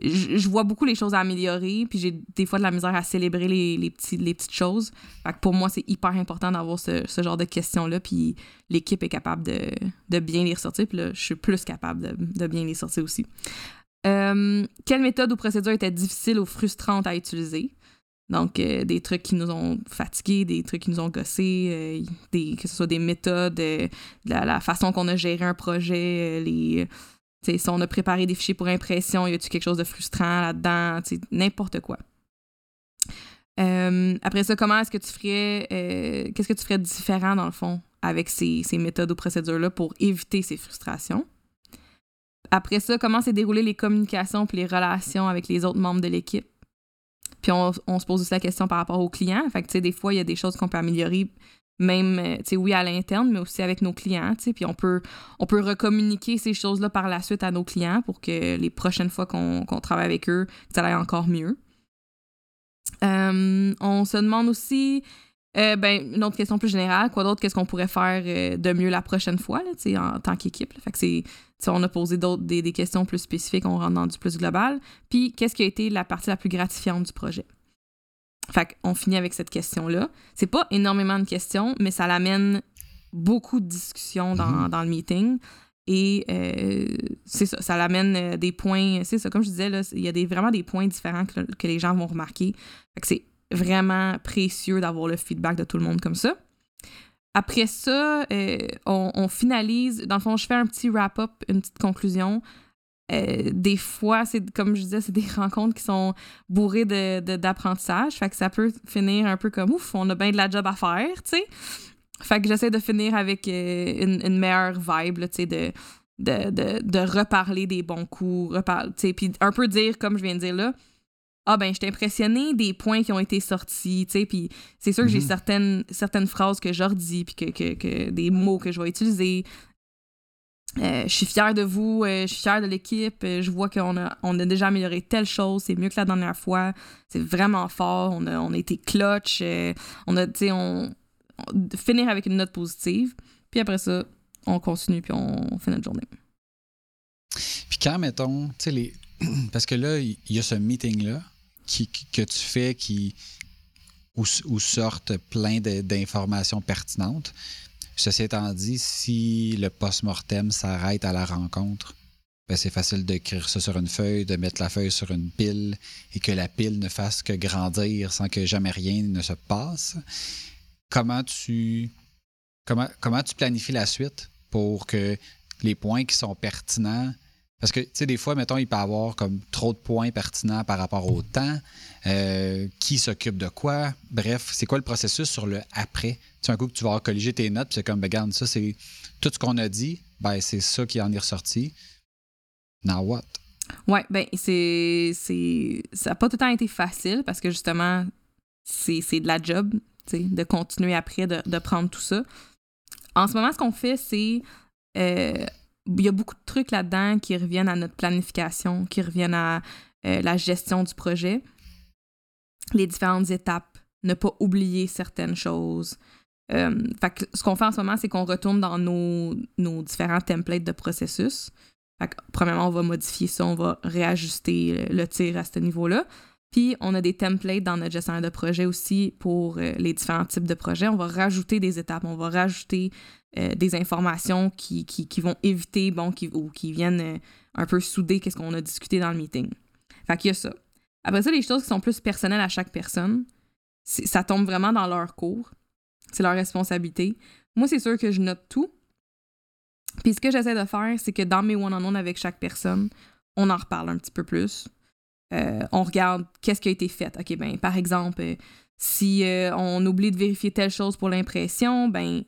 je, vois beaucoup les choses à améliorer, puis j'ai des fois de la misère à célébrer les, les, petits, les petites choses. Fait que pour moi, c'est hyper important d'avoir ce, ce, genre de questions-là, puis l'équipe est capable de, de, bien les ressortir, puis là, je suis plus capable de, de bien les sortir aussi. Euh, quelle méthode ou procédure était difficile ou frustrante à utiliser? Donc, euh, des trucs qui nous ont fatigués, des trucs qui nous ont gossés, euh, des, que ce soit des méthodes, la, la, façon qu'on a géré un projet, les si on a préparé des fichiers pour impression, y a-tu quelque chose de frustrant là-dedans? N'importe quoi. Euh, après ça, comment est-ce que tu ferais, euh, qu'est-ce que tu ferais différent dans le fond avec ces méthodes ou procédures-là pour éviter ces frustrations? Après ça, comment s'est déroulé les communications et les relations avec les autres membres de l'équipe? Puis on, on, se pose aussi la question par rapport aux clients. Fait que, des fois, il y a des choses qu'on peut améliorer même, euh, tu sais, oui, à l'interne, mais aussi avec nos clients, tu sais, puis on peut, on peut recommuniquer ces choses-là par la suite à nos clients pour que les prochaines fois qu'on travaille avec eux, ça aille encore mieux. Euh, on se demande aussi, euh, ben, une autre question plus générale, quoi d'autre, qu'est-ce qu'on pourrait faire de mieux la prochaine fois, là, en tant qu'équipe. Fait que c'est, on a posé d'autres, des, des, questions plus spécifiques, on rentre dans du plus global. Puis, qu'est-ce qui a été la partie la plus gratifiante du projet? Fait qu'on finit avec cette question-là. C'est pas énormément de questions, mais ça l'amène beaucoup de discussions dans, mhm. dans le meeting. Et euh, c'est ça, ça l'amène euh, des points, c'est ça, comme je disais, là, il y a des, vraiment des points différents que, que les gens vont remarquer. Fait que c'est vraiment précieux d'avoir le feedback de tout le monde comme ça. Après ça, euh, on, finalise, dans le fond, je fais un petit wrap-up, une petite conclusion euh, des fois, c'est comme je disais, c'est des [LAUGHS] rencontres qui sont bourrées d'apprentissage. De, fait que ça peut finir un peu comme ouf, on a bien de la job à faire, tu sais. Fait que j'essaie de finir avec euh, une, une, meilleure vibe, tu sais, de, de, de, de, reparler des bons coups, reparler, tu sais, puis un peu dire, comme je viens de dire là, ah ben, je impressionné des points qui ont été sortis, tu sais, puis c'est sûr que j'ai mm-hmm. certaines, certaines phrases que je redis, puis que, que, que, des mots que je vais utiliser, euh, je suis fière de vous, euh, je suis fière de l'équipe. Euh, je vois qu'on a, on a déjà amélioré telle chose, c'est mieux que la dernière fois. C'est vraiment fort. On a, on a été clutch. on a, tu sais, on, finir avec une note positive. Puis après ça, on continue puis on, fait notre journée.
Puis quand, mettons, tu sais, les. [CLEARS THROAT] Parce que là, il y a ce meeting-là que tu fais qui. Où sortent plein d'informations pertinentes. Ceci étant dit, si le post-mortem s'arrête à la rencontre, ben c'est facile d'écrire ça sur une feuille, de mettre la feuille sur une pile et que la pile ne fasse que grandir sans que jamais rien ne se passe. Comment tu, comment, comment tu planifies la suite pour que les points qui sont pertinents parce que, tu sais, des fois, mettons, il peut avoir comme trop de points pertinents par rapport au temps, euh, qui s'occupe de quoi. Bref, c'est quoi le processus sur le après? Tu un coup que tu vas colliger tes notes, c'est comme, ben, regarde, ça, c'est tout ce qu'on a dit, ben, c'est ça qui en est ressorti. Now what?
Ouais, ben, c'est. Ça n'a pas tout le temps été facile parce que justement, c'est de la job, tu sais, de continuer après, de, de, prendre tout ça. En ce moment, ce qu'on fait, c'est. Euh, il y a beaucoup de trucs là-dedans qui reviennent à notre planification, qui reviennent à euh, la gestion du projet, les différentes étapes, ne pas oublier certaines choses. Euh, fait ce qu'on fait en ce moment, c'est qu'on retourne dans nos, différents templates de processus. Premièrement, on va modifier ça, on va réajuster le, tir à ce niveau-là. Puis, on a des templates dans notre gestionnaire de projet aussi pour euh, les différents types de projets. On va rajouter des étapes, on va rajouter euh, des informations qui, vont éviter, bon, ou qui viennent euh, un peu souder qu'est-ce qu'on a discuté dans le meeting. Fait qu'il y a ça. Après ça, les choses qui sont plus personnelles à chaque personne, ça tombe vraiment dans leur cours. C'est leur responsabilité. Moi, c'est sûr que je note tout. Puis ce que j'essaie de faire, c'est que dans mes one-on-one avec chaque personne, on en reparle un petit peu plus. Euh, on regarde qu'est-ce qui a été fait. OK, ben, par exemple, euh, si euh, on oublie de vérifier telle chose pour l'impression, ben,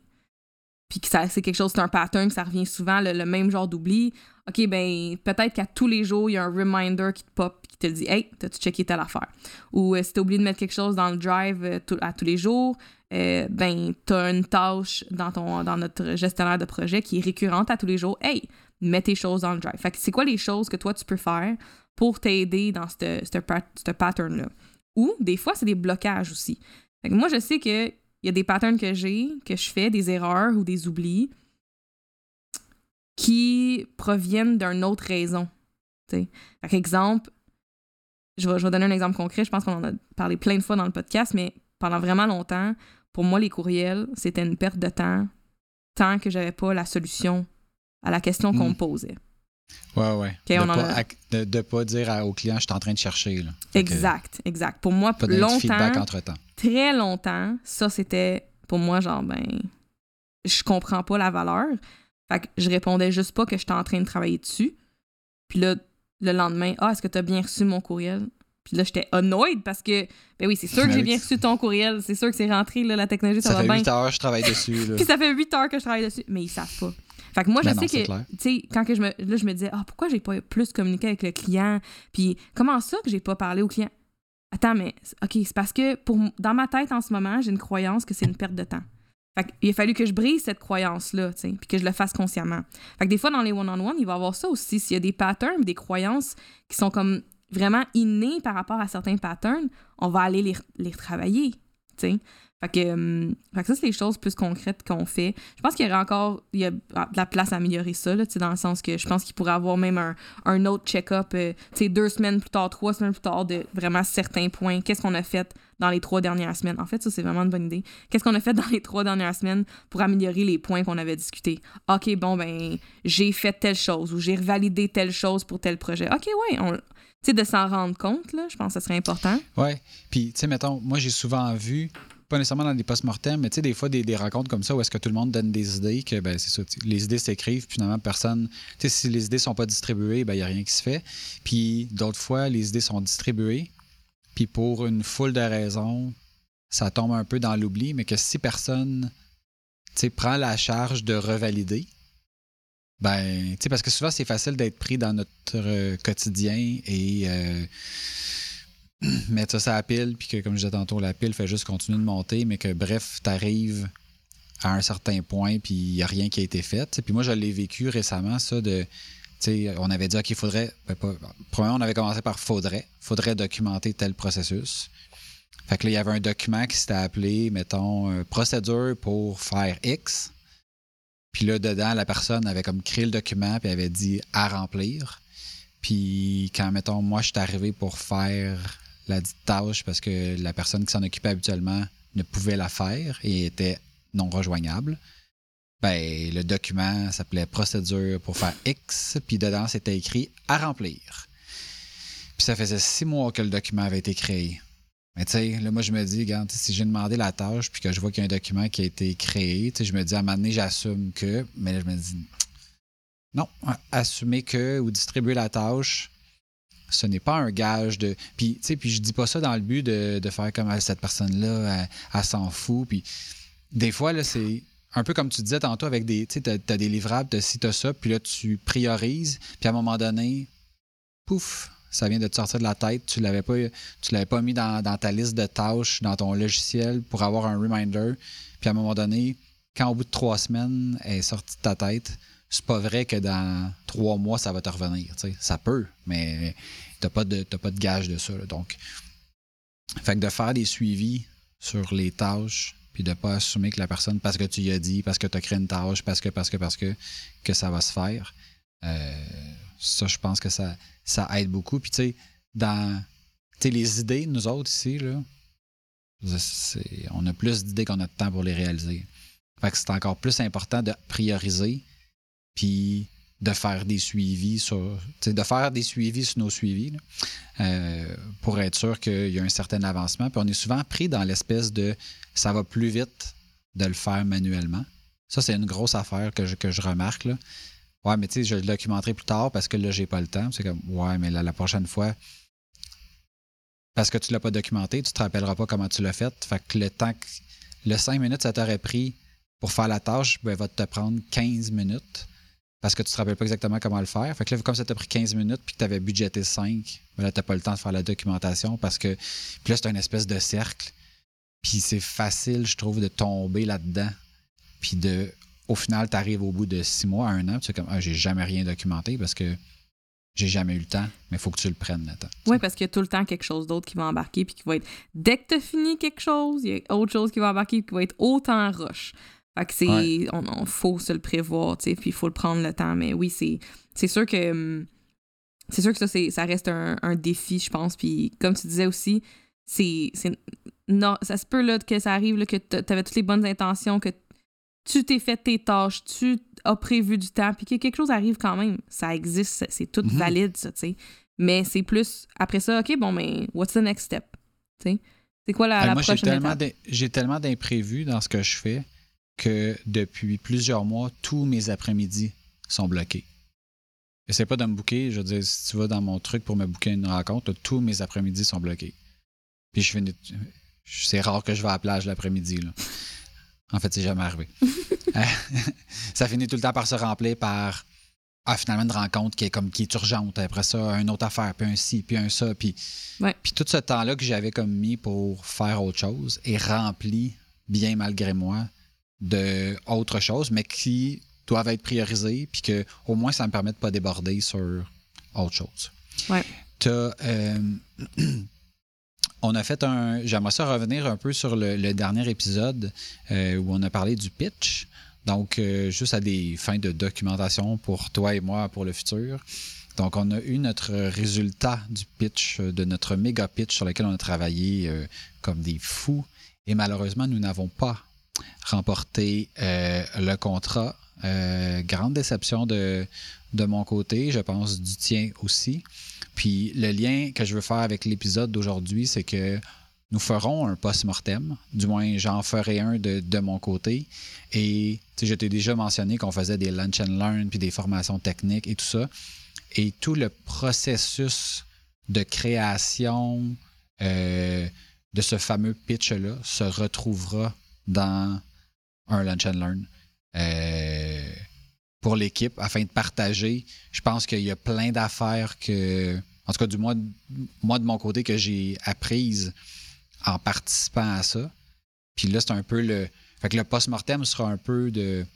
puis que c'est quelque chose, c'est un pattern, que ça revient souvent, le, même genre d'oubli, OK, ben, peut-être qu'à tous les jours, il y a un reminder qui te pop qui te dit Hey, t'as-tu checké telle affaire? Ou si t'as oublié de mettre quelque chose dans le drive à tous les jours, ben, t'as une tâche dans, ton, dans notre gestionnaire de projet qui est récurrente à tous les jours. Hey, mets tes choses dans le drive. Fait c'est quoi les choses que toi, tu peux faire pour t'aider dans ce pattern-là. Ou des fois, c'est des blocages aussi. moi, je sais qu'il y a des patterns que j'ai, que je fais, des erreurs ou des oublis qui proviennent d'une autre raison. Par exemple, je vais, je vais donner un exemple concret, je pense qu'on en a parlé plein de fois dans le podcast, mais pendant vraiment longtemps, pour moi, les courriels, c'était une perte de temps tant que j'avais pas la solution à la question qu'on me hmm. posait.
Ouais, ouais. de, ne pas, dire au client, je suis en train de chercher.
Exact, exact. Pour moi,
pas
longtemps,
feedback entre-temps.
très longtemps, ça, c'était pour moi, genre, ben, je comprends pas la valeur. Fait que je répondais juste pas que j'étais en train de travailler dessus. Puis là, le lendemain, ah, est-ce que tu as bien reçu mon courriel? Puis là, j'étais annoyed parce que, ben oui, c'est sûr que j'ai bien reçu ton courriel. C'est sûr que c'est rentré, là, la technologie, ça,
ça
va bien.
Ça fait 8 heures que je travaille dessus. [LAUGHS]
Puis ça fait 8 heures que je travaille dessus. Mais ils savent pas. Fait que moi, je sais que, tu sais, quand que je me, là, je me disais, ah, pourquoi j'ai pas plus communiqué avec le client? Puis comment ça que j'ai pas parlé au client? Attends, mais, OK, c'est parce que pour, dans ma tête en ce moment, j'ai une croyance que c'est une perte de temps. Fait il a fallu que je brise cette croyance-là, tu sais, puis que je le fasse consciemment. Fait que des fois, dans les one-on-one, il va y avoir ça aussi. S'il y a des patterns, des croyances qui sont comme vraiment innées par rapport à certains patterns, on va aller les, les travailler, tu sais. Hum, fait que ça, c'est les choses plus concrètes qu'on fait. Je pense qu'il y aurait encore il y a de la place à améliorer ça, là, dans le sens que je pense qu'il pourrait avoir même un, un autre check-up euh, deux semaines plus tard, trois semaines plus tard, de vraiment certains points. Qu'est-ce qu'on a fait dans les trois dernières semaines? En fait, ça, c'est vraiment une bonne idée. Qu'est-ce qu'on a fait [LAUGHS] dans les trois dernières semaines pour améliorer les points qu'on avait discutés? OK, bon, ben, j'ai fait telle chose ou j'ai validé telle chose pour tel projet. OK, ouais, on, de s'en rendre compte, là, je pense que ce serait important.
Ouais. Puis, tu sais, mettons, moi, j'ai souvent vu pas nécessairement dans des post-mortem, mais tu sais, des fois, des, des, rencontres comme ça où est-ce que tout le monde donne des idées, que ben, c'est ça, les idées s'écrivent, puis finalement, personne. Tu sais, si les idées sont pas distribuées, ben, il n'y a rien qui se fait. Puis d'autres fois, les idées sont distribuées, puis pour une foule de raisons, ça tombe un peu dans l'oubli, mais que si personne tu sais, prend la charge de revalider, ben, tu sais, parce que souvent, c'est facile d'être pris dans notre euh, quotidien et. Euh, [CLEARS THROAT] mettre ça à la pile, puis que, comme je disais tantôt, la pile fait juste continuer de monter, mais que, bref, tu arrives à un certain point, puis il n'y a rien qui a été fait. Puis moi, je l'ai vécu récemment, ça, de. on avait dit qu'il faudrait. Ben, pas, premièrement, on avait commencé par faudrait. Faudrait documenter tel processus. Fait que là, il y avait un document qui s'était appelé, mettons, euh, procédure pour faire X. Puis là, dedans, la personne avait comme créé le document, puis avait dit à remplir. Puis quand, mettons, moi, je suis arrivé pour faire la dite tâche parce que la personne qui s'en occupait habituellement ne pouvait la faire et était non rejoignable. Ben, le document s'appelait procédure pour faire X, puis dedans c'était écrit à remplir. Puis ça faisait six mois que le document avait été créé. Mais tu sais, là, moi, je me dis, si j'ai demandé la tâche, puis que je vois qu'il y a un document qui a été créé, je me dis, à un moment donné, j'assume que, mais là, je me dis, non, assumer que ou distribuer la tâche, ce n'est pas un gage de. Puis, tu sais, puis je dis pas ça dans le but de, faire comme ah, cette personne-là, elle, s'en fout. Puis, des fois, là, c'est un peu comme tu disais tantôt avec des. Tu sais, as, des livrables, de si t'as ça, puis là, tu priorises, puis à un moment donné, pouf, ça vient de te sortir de la tête. Tu l'avais pas, tu l'avais pas mis dans, ta liste de tâches, dans ton logiciel pour avoir un reminder. Puis à un moment donné, quand au bout de trois semaines, elle est sortie de ta tête, c'est pas vrai que dans trois mois, ça va te revenir. Ça peut, mais t'as pas pas de gage de ça. Donc, fait que de faire des suivis sur les tâches, puis de pas assumer que la personne, parce que tu y as dit, parce que tu as créé une tâche, parce que, parce que, parce que, que ça va se faire. Euh, ça, je pense que ça, ça aide beaucoup. Puis, tu sais, dans les idées, nous autres ici, là, on a plus d'idées qu'on a de temps pour les réaliser. Fait que c'est encore plus important de prioriser puis de faire des suivis sur. de faire des suivis sur nos suivis euh, pour être sûr qu'il y a un certain avancement. Puis on est souvent pris dans l'espèce de ça va plus vite de le faire manuellement. Ça, c'est une grosse affaire que je, que je remarque. Là. Ouais, mais tu sais, je le documenterai plus tard parce que là, j'ai pas le temps. C'est comme, ouais, mais la prochaine fois, parce que tu l'as pas documenté, tu te rappelleras pas comment tu l'as fait. Fait que le temps, que, le 5 minutes, ça t'aurait pris pour faire la tâche, ben, va te prendre 15 minutes parce que tu te rappelles pas exactement comment le faire. Fait que là, comme ça t'a pris 15 minutes puis que tu avais budgété 5, ben là, t'as pas le temps de faire la documentation parce que. Puis là, c'est un espèce de cercle. Puis c'est facile, je trouve, de tomber là-dedans. Puis de. Au final, tu arrives au bout de 6 mois, un an, tu es comme, ah, j'ai jamais rien documenté parce que j'ai jamais eu le temps, mais il faut que tu le prennes le.
Oui, parce qu'il y a tout le temps quelque chose d'autre qui va embarquer, puis qui va être. Dès que tu as fini quelque chose, il y a autre chose qui va embarquer, qui va être autant rush. Fait que c'est. On, faut se le prévoir, tu sais, puis il faut le prendre le temps. Mais oui, c'est, c'est sûr que. Hum, c'est sûr que ça, c'est, ça reste un, un défi, je pense. Puis comme tu disais aussi, c'est. Non, ça se peut là, que ça arrive là, que tu avais toutes les bonnes intentions, que tu t'es fait tes tâches, tu as prévu du temps, puis que quelque chose arrive quand même. Ça existe, c'est tout mhm. valide, ça, tu sais. Mais c'est plus, après ça, OK, bon, mais what's the next step? Tu sais? C'est quoi la,
moi,
prochaine
étape? J'ai tellement d'imprévus dans ce que je fais que depuis plusieurs mois, tous mes après-midi sont bloqués. Essaye pas de me booker. Je veux dire, si tu vas dans mon truc pour me booker une rencontre, tous mes après-midi sont bloqués. Puis je finis. C'est rare que je vais à la plage l'après-midi. En fait, c'est jamais arrivé. [LAUGHS] [LAUGHS] Ça finit tout le temps par se remplir par ah, finalement une rencontre qui est comme qui est urgente. Après ça, une autre affaire, puis un ci, puis un ça. Puis, puis tout ce temps-là que j'avais comme mis pour faire autre chose est rempli, bien malgré moi, de autre chose, mais qui doivent être priorisés, puis que au moins ça me permet de pas déborder sur autre chose.
Ouais.
Euh, [CLEARS THROAT] on a fait un. J'aimerais ça revenir un peu sur le, dernier épisode euh, où on a parlé du pitch. Donc, euh, juste à des fins de documentation pour toi et moi pour le futur. Donc, on a eu notre résultat du pitch, de notre méga pitch sur lequel on a travaillé comme des fous. Et malheureusement, nous n'avons pas remporter euh, le contrat. Euh, grande déception de, de mon côté, je pense du tien aussi. Puis le lien que je veux faire avec l'épisode d'aujourd'hui, c'est que nous ferons un post-mortem. Du moins, j'en ferai un de, de mon côté. Et je t'ai déjà mentionné qu'on faisait des lunch and learn, puis des formations techniques et tout ça. Et tout le processus de création euh, de ce fameux pitch-là se retrouvera dans un lunch and learn euh, pour l'équipe afin de partager. Je pense qu'il y a plein d'affaires que, en tout cas, du moins, moi de mon côté, que j'ai apprises en participant à ça. Puis là, c'est un peu le. Fait que le post-mortem sera un peu de.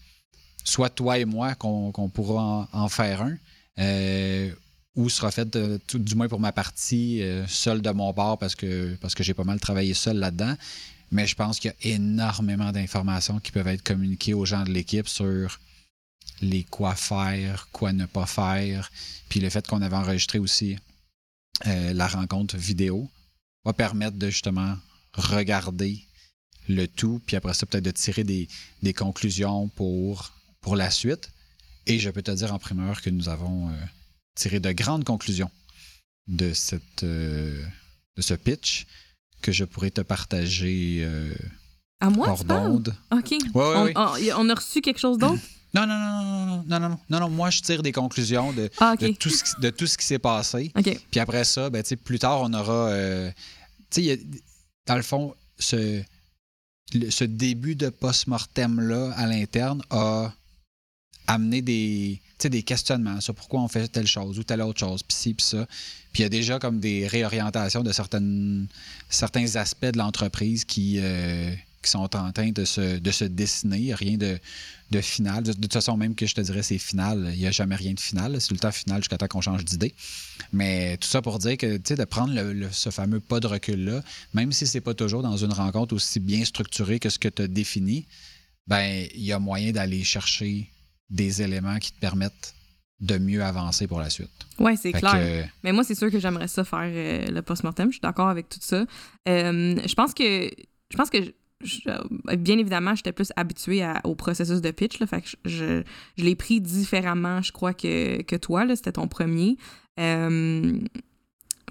Soit toi et moi qu'on pourra en, faire un. Euh, ou sera fait du moins pour ma partie euh, seul de mon bord parce que parce que j'ai pas mal travaillé seul là-dedans mais je pense qu'il y a énormément d'informations qui peuvent être communiquées aux gens de l'équipe sur les quoi faire, quoi ne pas faire. Puis le fait qu'on avait enregistré aussi euh, la rencontre vidéo va permettre de justement regarder le tout, puis après ça, peut-être de tirer des, conclusions pour, pour la suite. Et je peux te dire en primeur que nous avons euh, tiré de grandes conclusions de, cette, euh, de ce pitch que je pourrais te partager euh,
à moi,
hors d'onde.
OK.
on,
on, a reçu quelque chose d'autre? [LAUGHS]
Non, non, non, non, non, non, non, non, moi, je tire des conclusions de, ah, de, tout, ce, de tout ce qui s'est passé. Puis après ça, ben, plus tard, on aura. Euh, tu sais, dans le fond, ce, ce début de post-mortem-là à l'interne a amené des, des questionnements sur pourquoi on fait telle chose ou telle autre chose, puis ci, puis ça. Puis il y a déjà comme des réorientations de certains aspects de l'entreprise qui, euh, qui sont en train de se, de se dessiner. Rien de, de final. De, toute façon, même que je te dirais c'est final, il n'y a jamais rien de final. C'est le temps final jusqu'à temps qu'on change d'idée. Mais tout ça pour dire que de prendre ce fameux pas de recul-là, même si c'est pas toujours dans une rencontre aussi bien structurée que ce que tu as défini, ben il y a moyen d'aller chercher des éléments qui te permettent de mieux avancer pour la suite.
Oui, c'est clair. Mais moi, c'est sûr que j'aimerais ça faire euh, le post-mortem. Je suis d'accord avec tout ça. Euh, je pense que je pense que bien évidemment, j'étais plus habituée au processus de pitch. Là, fait que je, je, l'ai pris différemment, je crois, que, que toi. C'était ton premier. Euh,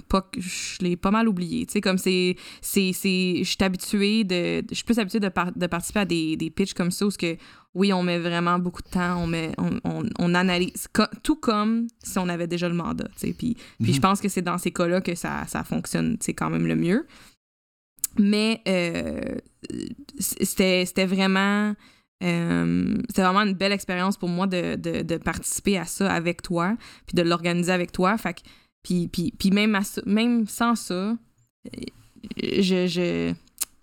pas je l'ai pas mal oublié. Tu sais comme c'est c'est je suis habituée de je suis plus habituée de, de participer à des, des pitchs comme ça où que oui on met vraiment beaucoup de temps on met on, on, analyse tout comme si on avait déjà le mandat tu sais. Puis puis je mhm. pense que c'est dans ces cas-là que ça ça fonctionne c'est quand même le mieux. Mais euh, c'était vraiment euh, c'était vraiment une belle expérience pour moi de, de, de, participer à ça avec toi puis de l'organiser avec toi. Fait que puis, puis, puis même, même sans ça, je, je,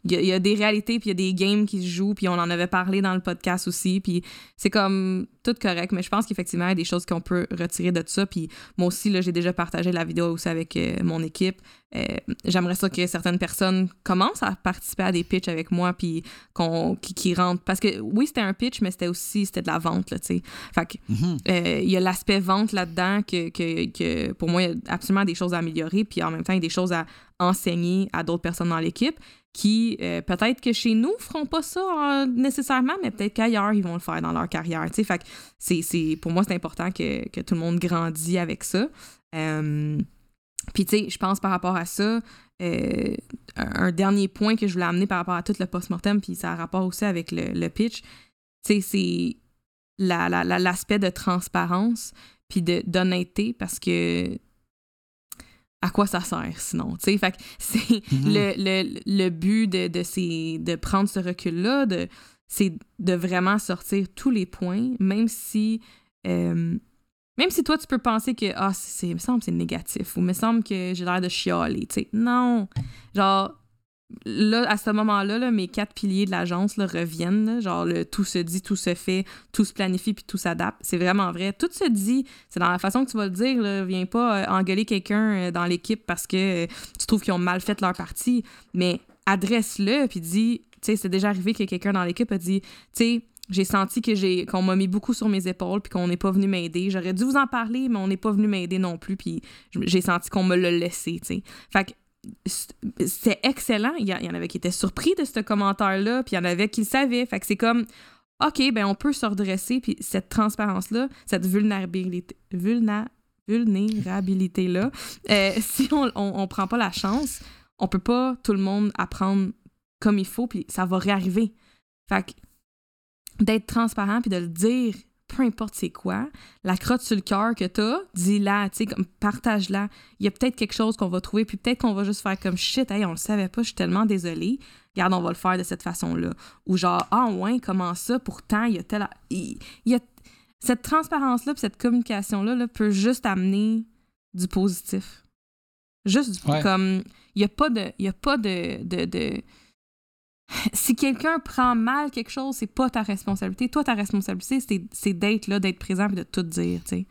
il y, a des réalités, puis il y a des games qui se jouent, puis on en avait parlé dans le podcast aussi, puis c'est comme tout correct, mais je pense qu'effectivement, il y a des choses qu'on peut retirer de tout ça, puis moi aussi, là, j'ai déjà partagé la vidéo aussi avec euh, mon équipe. Euh, j'aimerais ça que certaines personnes commencent à participer à des pitchs avec moi, puis qu'on, qui, rentrent, parce que oui, c'était un pitch, mais c'était aussi, c'était de la vente, là, tu sais. Fait que, mm-hmm. euh, il y a l'aspect vente là-dedans que, que, que, pour moi, il y a absolument des choses à améliorer, puis en même temps, il y a des choses à enseigner à d'autres personnes dans l'équipe qui, euh, peut-être que chez nous, feront pas ça euh, nécessairement, mais peut-être qu'ailleurs, ils vont le faire dans leur carrière. Pour moi, c'est important que, tout le monde grandisse avec ça. Euh, puis, tu sais, je pense par rapport à ça, un dernier point que je voulais amener par rapport à tout le post-mortem, puis ça a rapport aussi avec le, pitch, tu sais, c'est l'aspect de transparence, puis d'honnêteté, parce que à quoi ça sert sinon, tu sais, fait c'est mhm. le, le, le, but de, de, ces, de prendre ce recul-là, de, c'est de vraiment sortir tous les points, même si, euh, même si toi, tu peux penser que, ah, c'est, il me semble c'est négatif, ou me semble que j'ai l'air de chialer, tu sais, non, genre, là, à ce moment-là, mes quatre piliers de l'agence reviennent. genre, le tout se dit, tout se fait, tout se planifie, puis tout s'adapte. C'est vraiment vrai. Tout se dit. C'est dans la façon que tu vas le dire. Là. Viens pas euh, engueuler quelqu'un euh, dans l'équipe parce que euh, tu trouves qu'ils ont mal fait leur partie. Mais adresse-le, puis dis, tu sais, c'est déjà arrivé que quelqu'un dans l'équipe a dit, tu sais, j'ai senti que j'ai qu'on m'a mis beaucoup sur mes épaules puis qu'on n'est pas venu m'aider. J'aurais dû vous en parler, mais on n'est pas venu m'aider non plus puis j'ai senti qu'on me l'a laissé, tu. Fait que c'est excellent. Il y, en avait qui étaient surpris de ce commentaire-là, puis il y en avait qui le savaient. Fait que c'est comme, OK, ben on peut se redresser, puis cette transparence-là, cette vulnérabilité, vulnérabilité-là, euh, [LAUGHS] si on, on, prend pas la chance, on peut pas tout le monde apprendre comme il faut, puis ça va réarriver. Fait que d'être transparent, puis de le dire peu importe c'est quoi, la crotte sur le cœur que t'as, dis-la, tu sais, partage-la. Il y a peut-être quelque chose qu'on va trouver, puis peut-être qu'on va juste faire comme shit, hey, on le savait pas, je suis tellement désolée. Regarde, on va le faire de cette façon-là. Ou genre, ah ouais, comment ça, pourtant, il y a tel. Il, y a... Cette transparence-là, puis cette communication-là là, peut juste amener du positif. Juste du... comme. Il n'y a pas de. Y a pas de, de si quelqu'un prend mal quelque chose, c'est pas ta responsabilité. Toi, ta responsabilité, c'est d'être là, d'être présent et de tout dire, tu sais.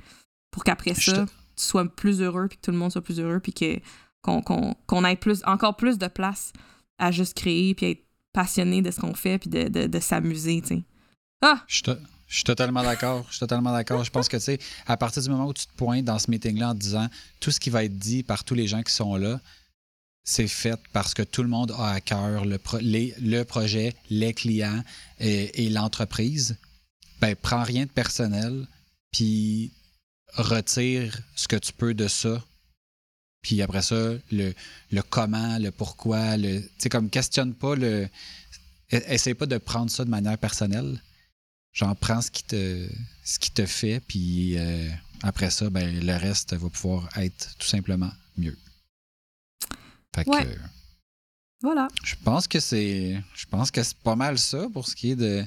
Pour qu'après ça, tu sois plus heureux, puis que tout le monde soit plus heureux, puis qu'on ait plus, encore plus de place à juste créer, puis être passionné de ce qu'on fait, puis de, de, s'amuser, tu sais.
Ah! Je, je suis totalement d'accord. Je suis totalement d'accord. Je pense que, tu sais, à partir du moment où tu te pointes dans ce meeting-là en disant tout ce qui va être dit par tous les gens qui sont là, c'est fait parce que tout le monde a à cœur le, le projet, les clients et, l'entreprise. Ben, prends rien de personnel, puis retire ce que tu peux de ça. Puis après ça, le, le comment, le pourquoi, le. Tu sais, comme questionne pas le. E-, essaye pas de prendre ça de manière personnelle. Genre, prends ce qui te, ce qui te fait, puis euh, après ça, ben, le reste va pouvoir être tout simplement mieux.
Fait que, voilà.
Je pense que c'est je pense que c'est pas mal ça pour ce qui est de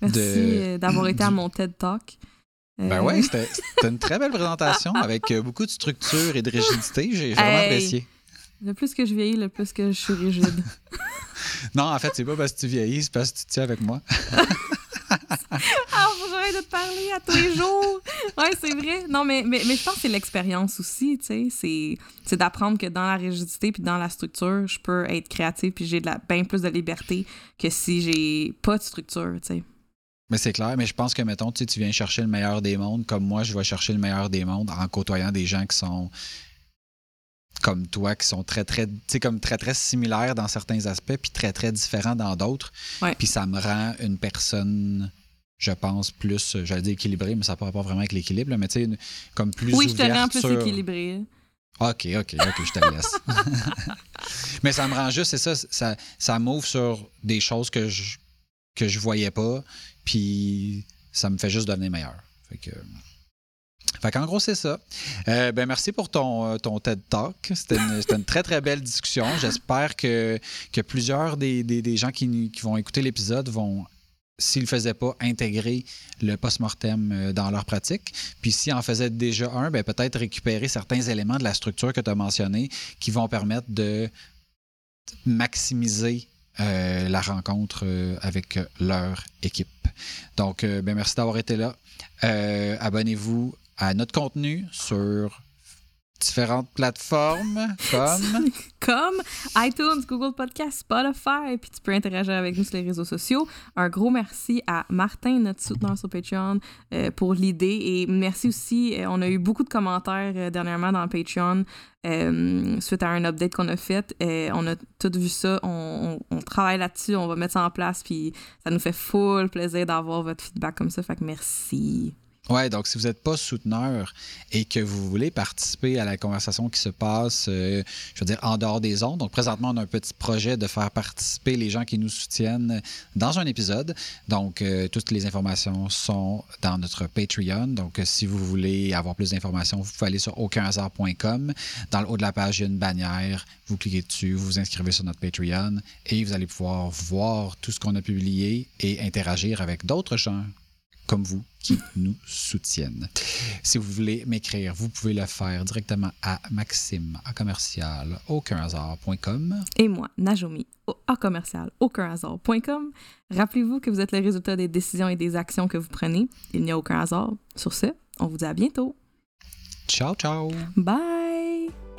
Merci euh, d'avoir été à mon TED Talk.
Ben oui, euh, [LAUGHS] c'était une très belle présentation avec euh, beaucoup de structure et de rigidité. J'ai vraiment apprécié.
Le plus que je vieillis, le plus que je suis rigide. [LAUGHS]
non, en fait, c'est pas parce que tu vieillis, c'est parce que tu tiens avec moi. [LAUGHS] [LAUGHS]
ah, faut de te parler à tous les jours. Ouais, c'est vrai. Non, mais, mais, mais je pense que c'est l'expérience aussi, tu sais. C'est d'apprendre que dans la rigidité puis dans la structure, je peux être créative puis j'ai de la, bien plus de liberté que si j'ai pas de structure, tu sais.
Mais c'est clair, mais je pense que, mettons, tu viens chercher le meilleur des mondes, comme moi, je vais chercher le meilleur des mondes en côtoyant des gens qui sont comme toi qui sont très, très, tu sais, comme très, très similaires dans certains aspects, puis très, très différents dans d'autres.
Ouais.
Puis ça me rend une personne, je pense, plus, euh, j'allais dire équilibrée, mais ça n'a pas rapport vraiment avec l'équilibre, mais tu sais, comme plus
Oui, je te rends plus
sur-
équilibré.
OK, OK, OK, je te laisse. [LAUGHS] mais ça me rend juste, c'est ça, ça, ça m'ouvre sur des choses que je, que je voyais pas, puis ça me fait juste devenir meilleur. Fait que... Fait qu'en gros, c'est ça. Euh, ben, merci pour ton, euh, ton TED Talk. C'était une, très, très belle discussion. J'espère que, que plusieurs des, des- des gens qui, qui vont écouter l'épisode vont, s'ils ne faisaient pas, intégrer le post-mortem euh, dans leur pratique. Puis s'ils en faisaient déjà un, ben, peut-être récupérer certains éléments de la structure que tu as mentionné qui vont permettre de maximiser euh, la rencontre euh, avec leur équipe. Donc, ben, merci d'avoir été là. Abonnez-vous à notre contenu sur différentes plateformes comme? [LAUGHS]
Comme iTunes, Google Podcast, Spotify, puis tu peux interagir avec nous sur les réseaux sociaux. Un gros merci à Martin, notre souteneur sur Patreon, euh, pour l'idée. Et merci aussi, euh, on a eu beaucoup de commentaires euh, dernièrement dans Patreon suite à un update qu'on a fait. On a tout vu ça, on, on- on travaille là-dessus, on va mettre ça en place, puis ça nous fait full plaisir d'avoir votre feedback comme ça. Fait que merci.
Ouais, donc si vous n'êtes pas souteneur et que vous voulez participer à la conversation qui se passe, euh, je veux dire, en dehors des ondes, donc présentement, on a un petit projet de faire participer les gens qui nous soutiennent dans un épisode. Donc, euh, toutes les informations sont dans notre Patreon. Donc, euh, si vous voulez avoir plus d'informations, vous pouvez aller sur aucunhasard.com. Dans le haut de la page, il y a une bannière. Vous cliquez dessus, vous vous inscrivez sur notre Patreon et vous allez pouvoir voir tout ce qu'on a publié et interagir avec d'autres gens comme vous qui nous soutiennent. Si vous voulez m'écrire, vous pouvez le faire directement à maxime à commercial aucunhasard.com.
et moi, Najomi, A commercial, aucunhasard.com. Rappelez-vous que vous êtes le résultat des décisions et des actions que vous prenez. Il n'y a aucun hasard. Sur ce, on vous dit à bientôt.
Ciao, ciao!
Bye!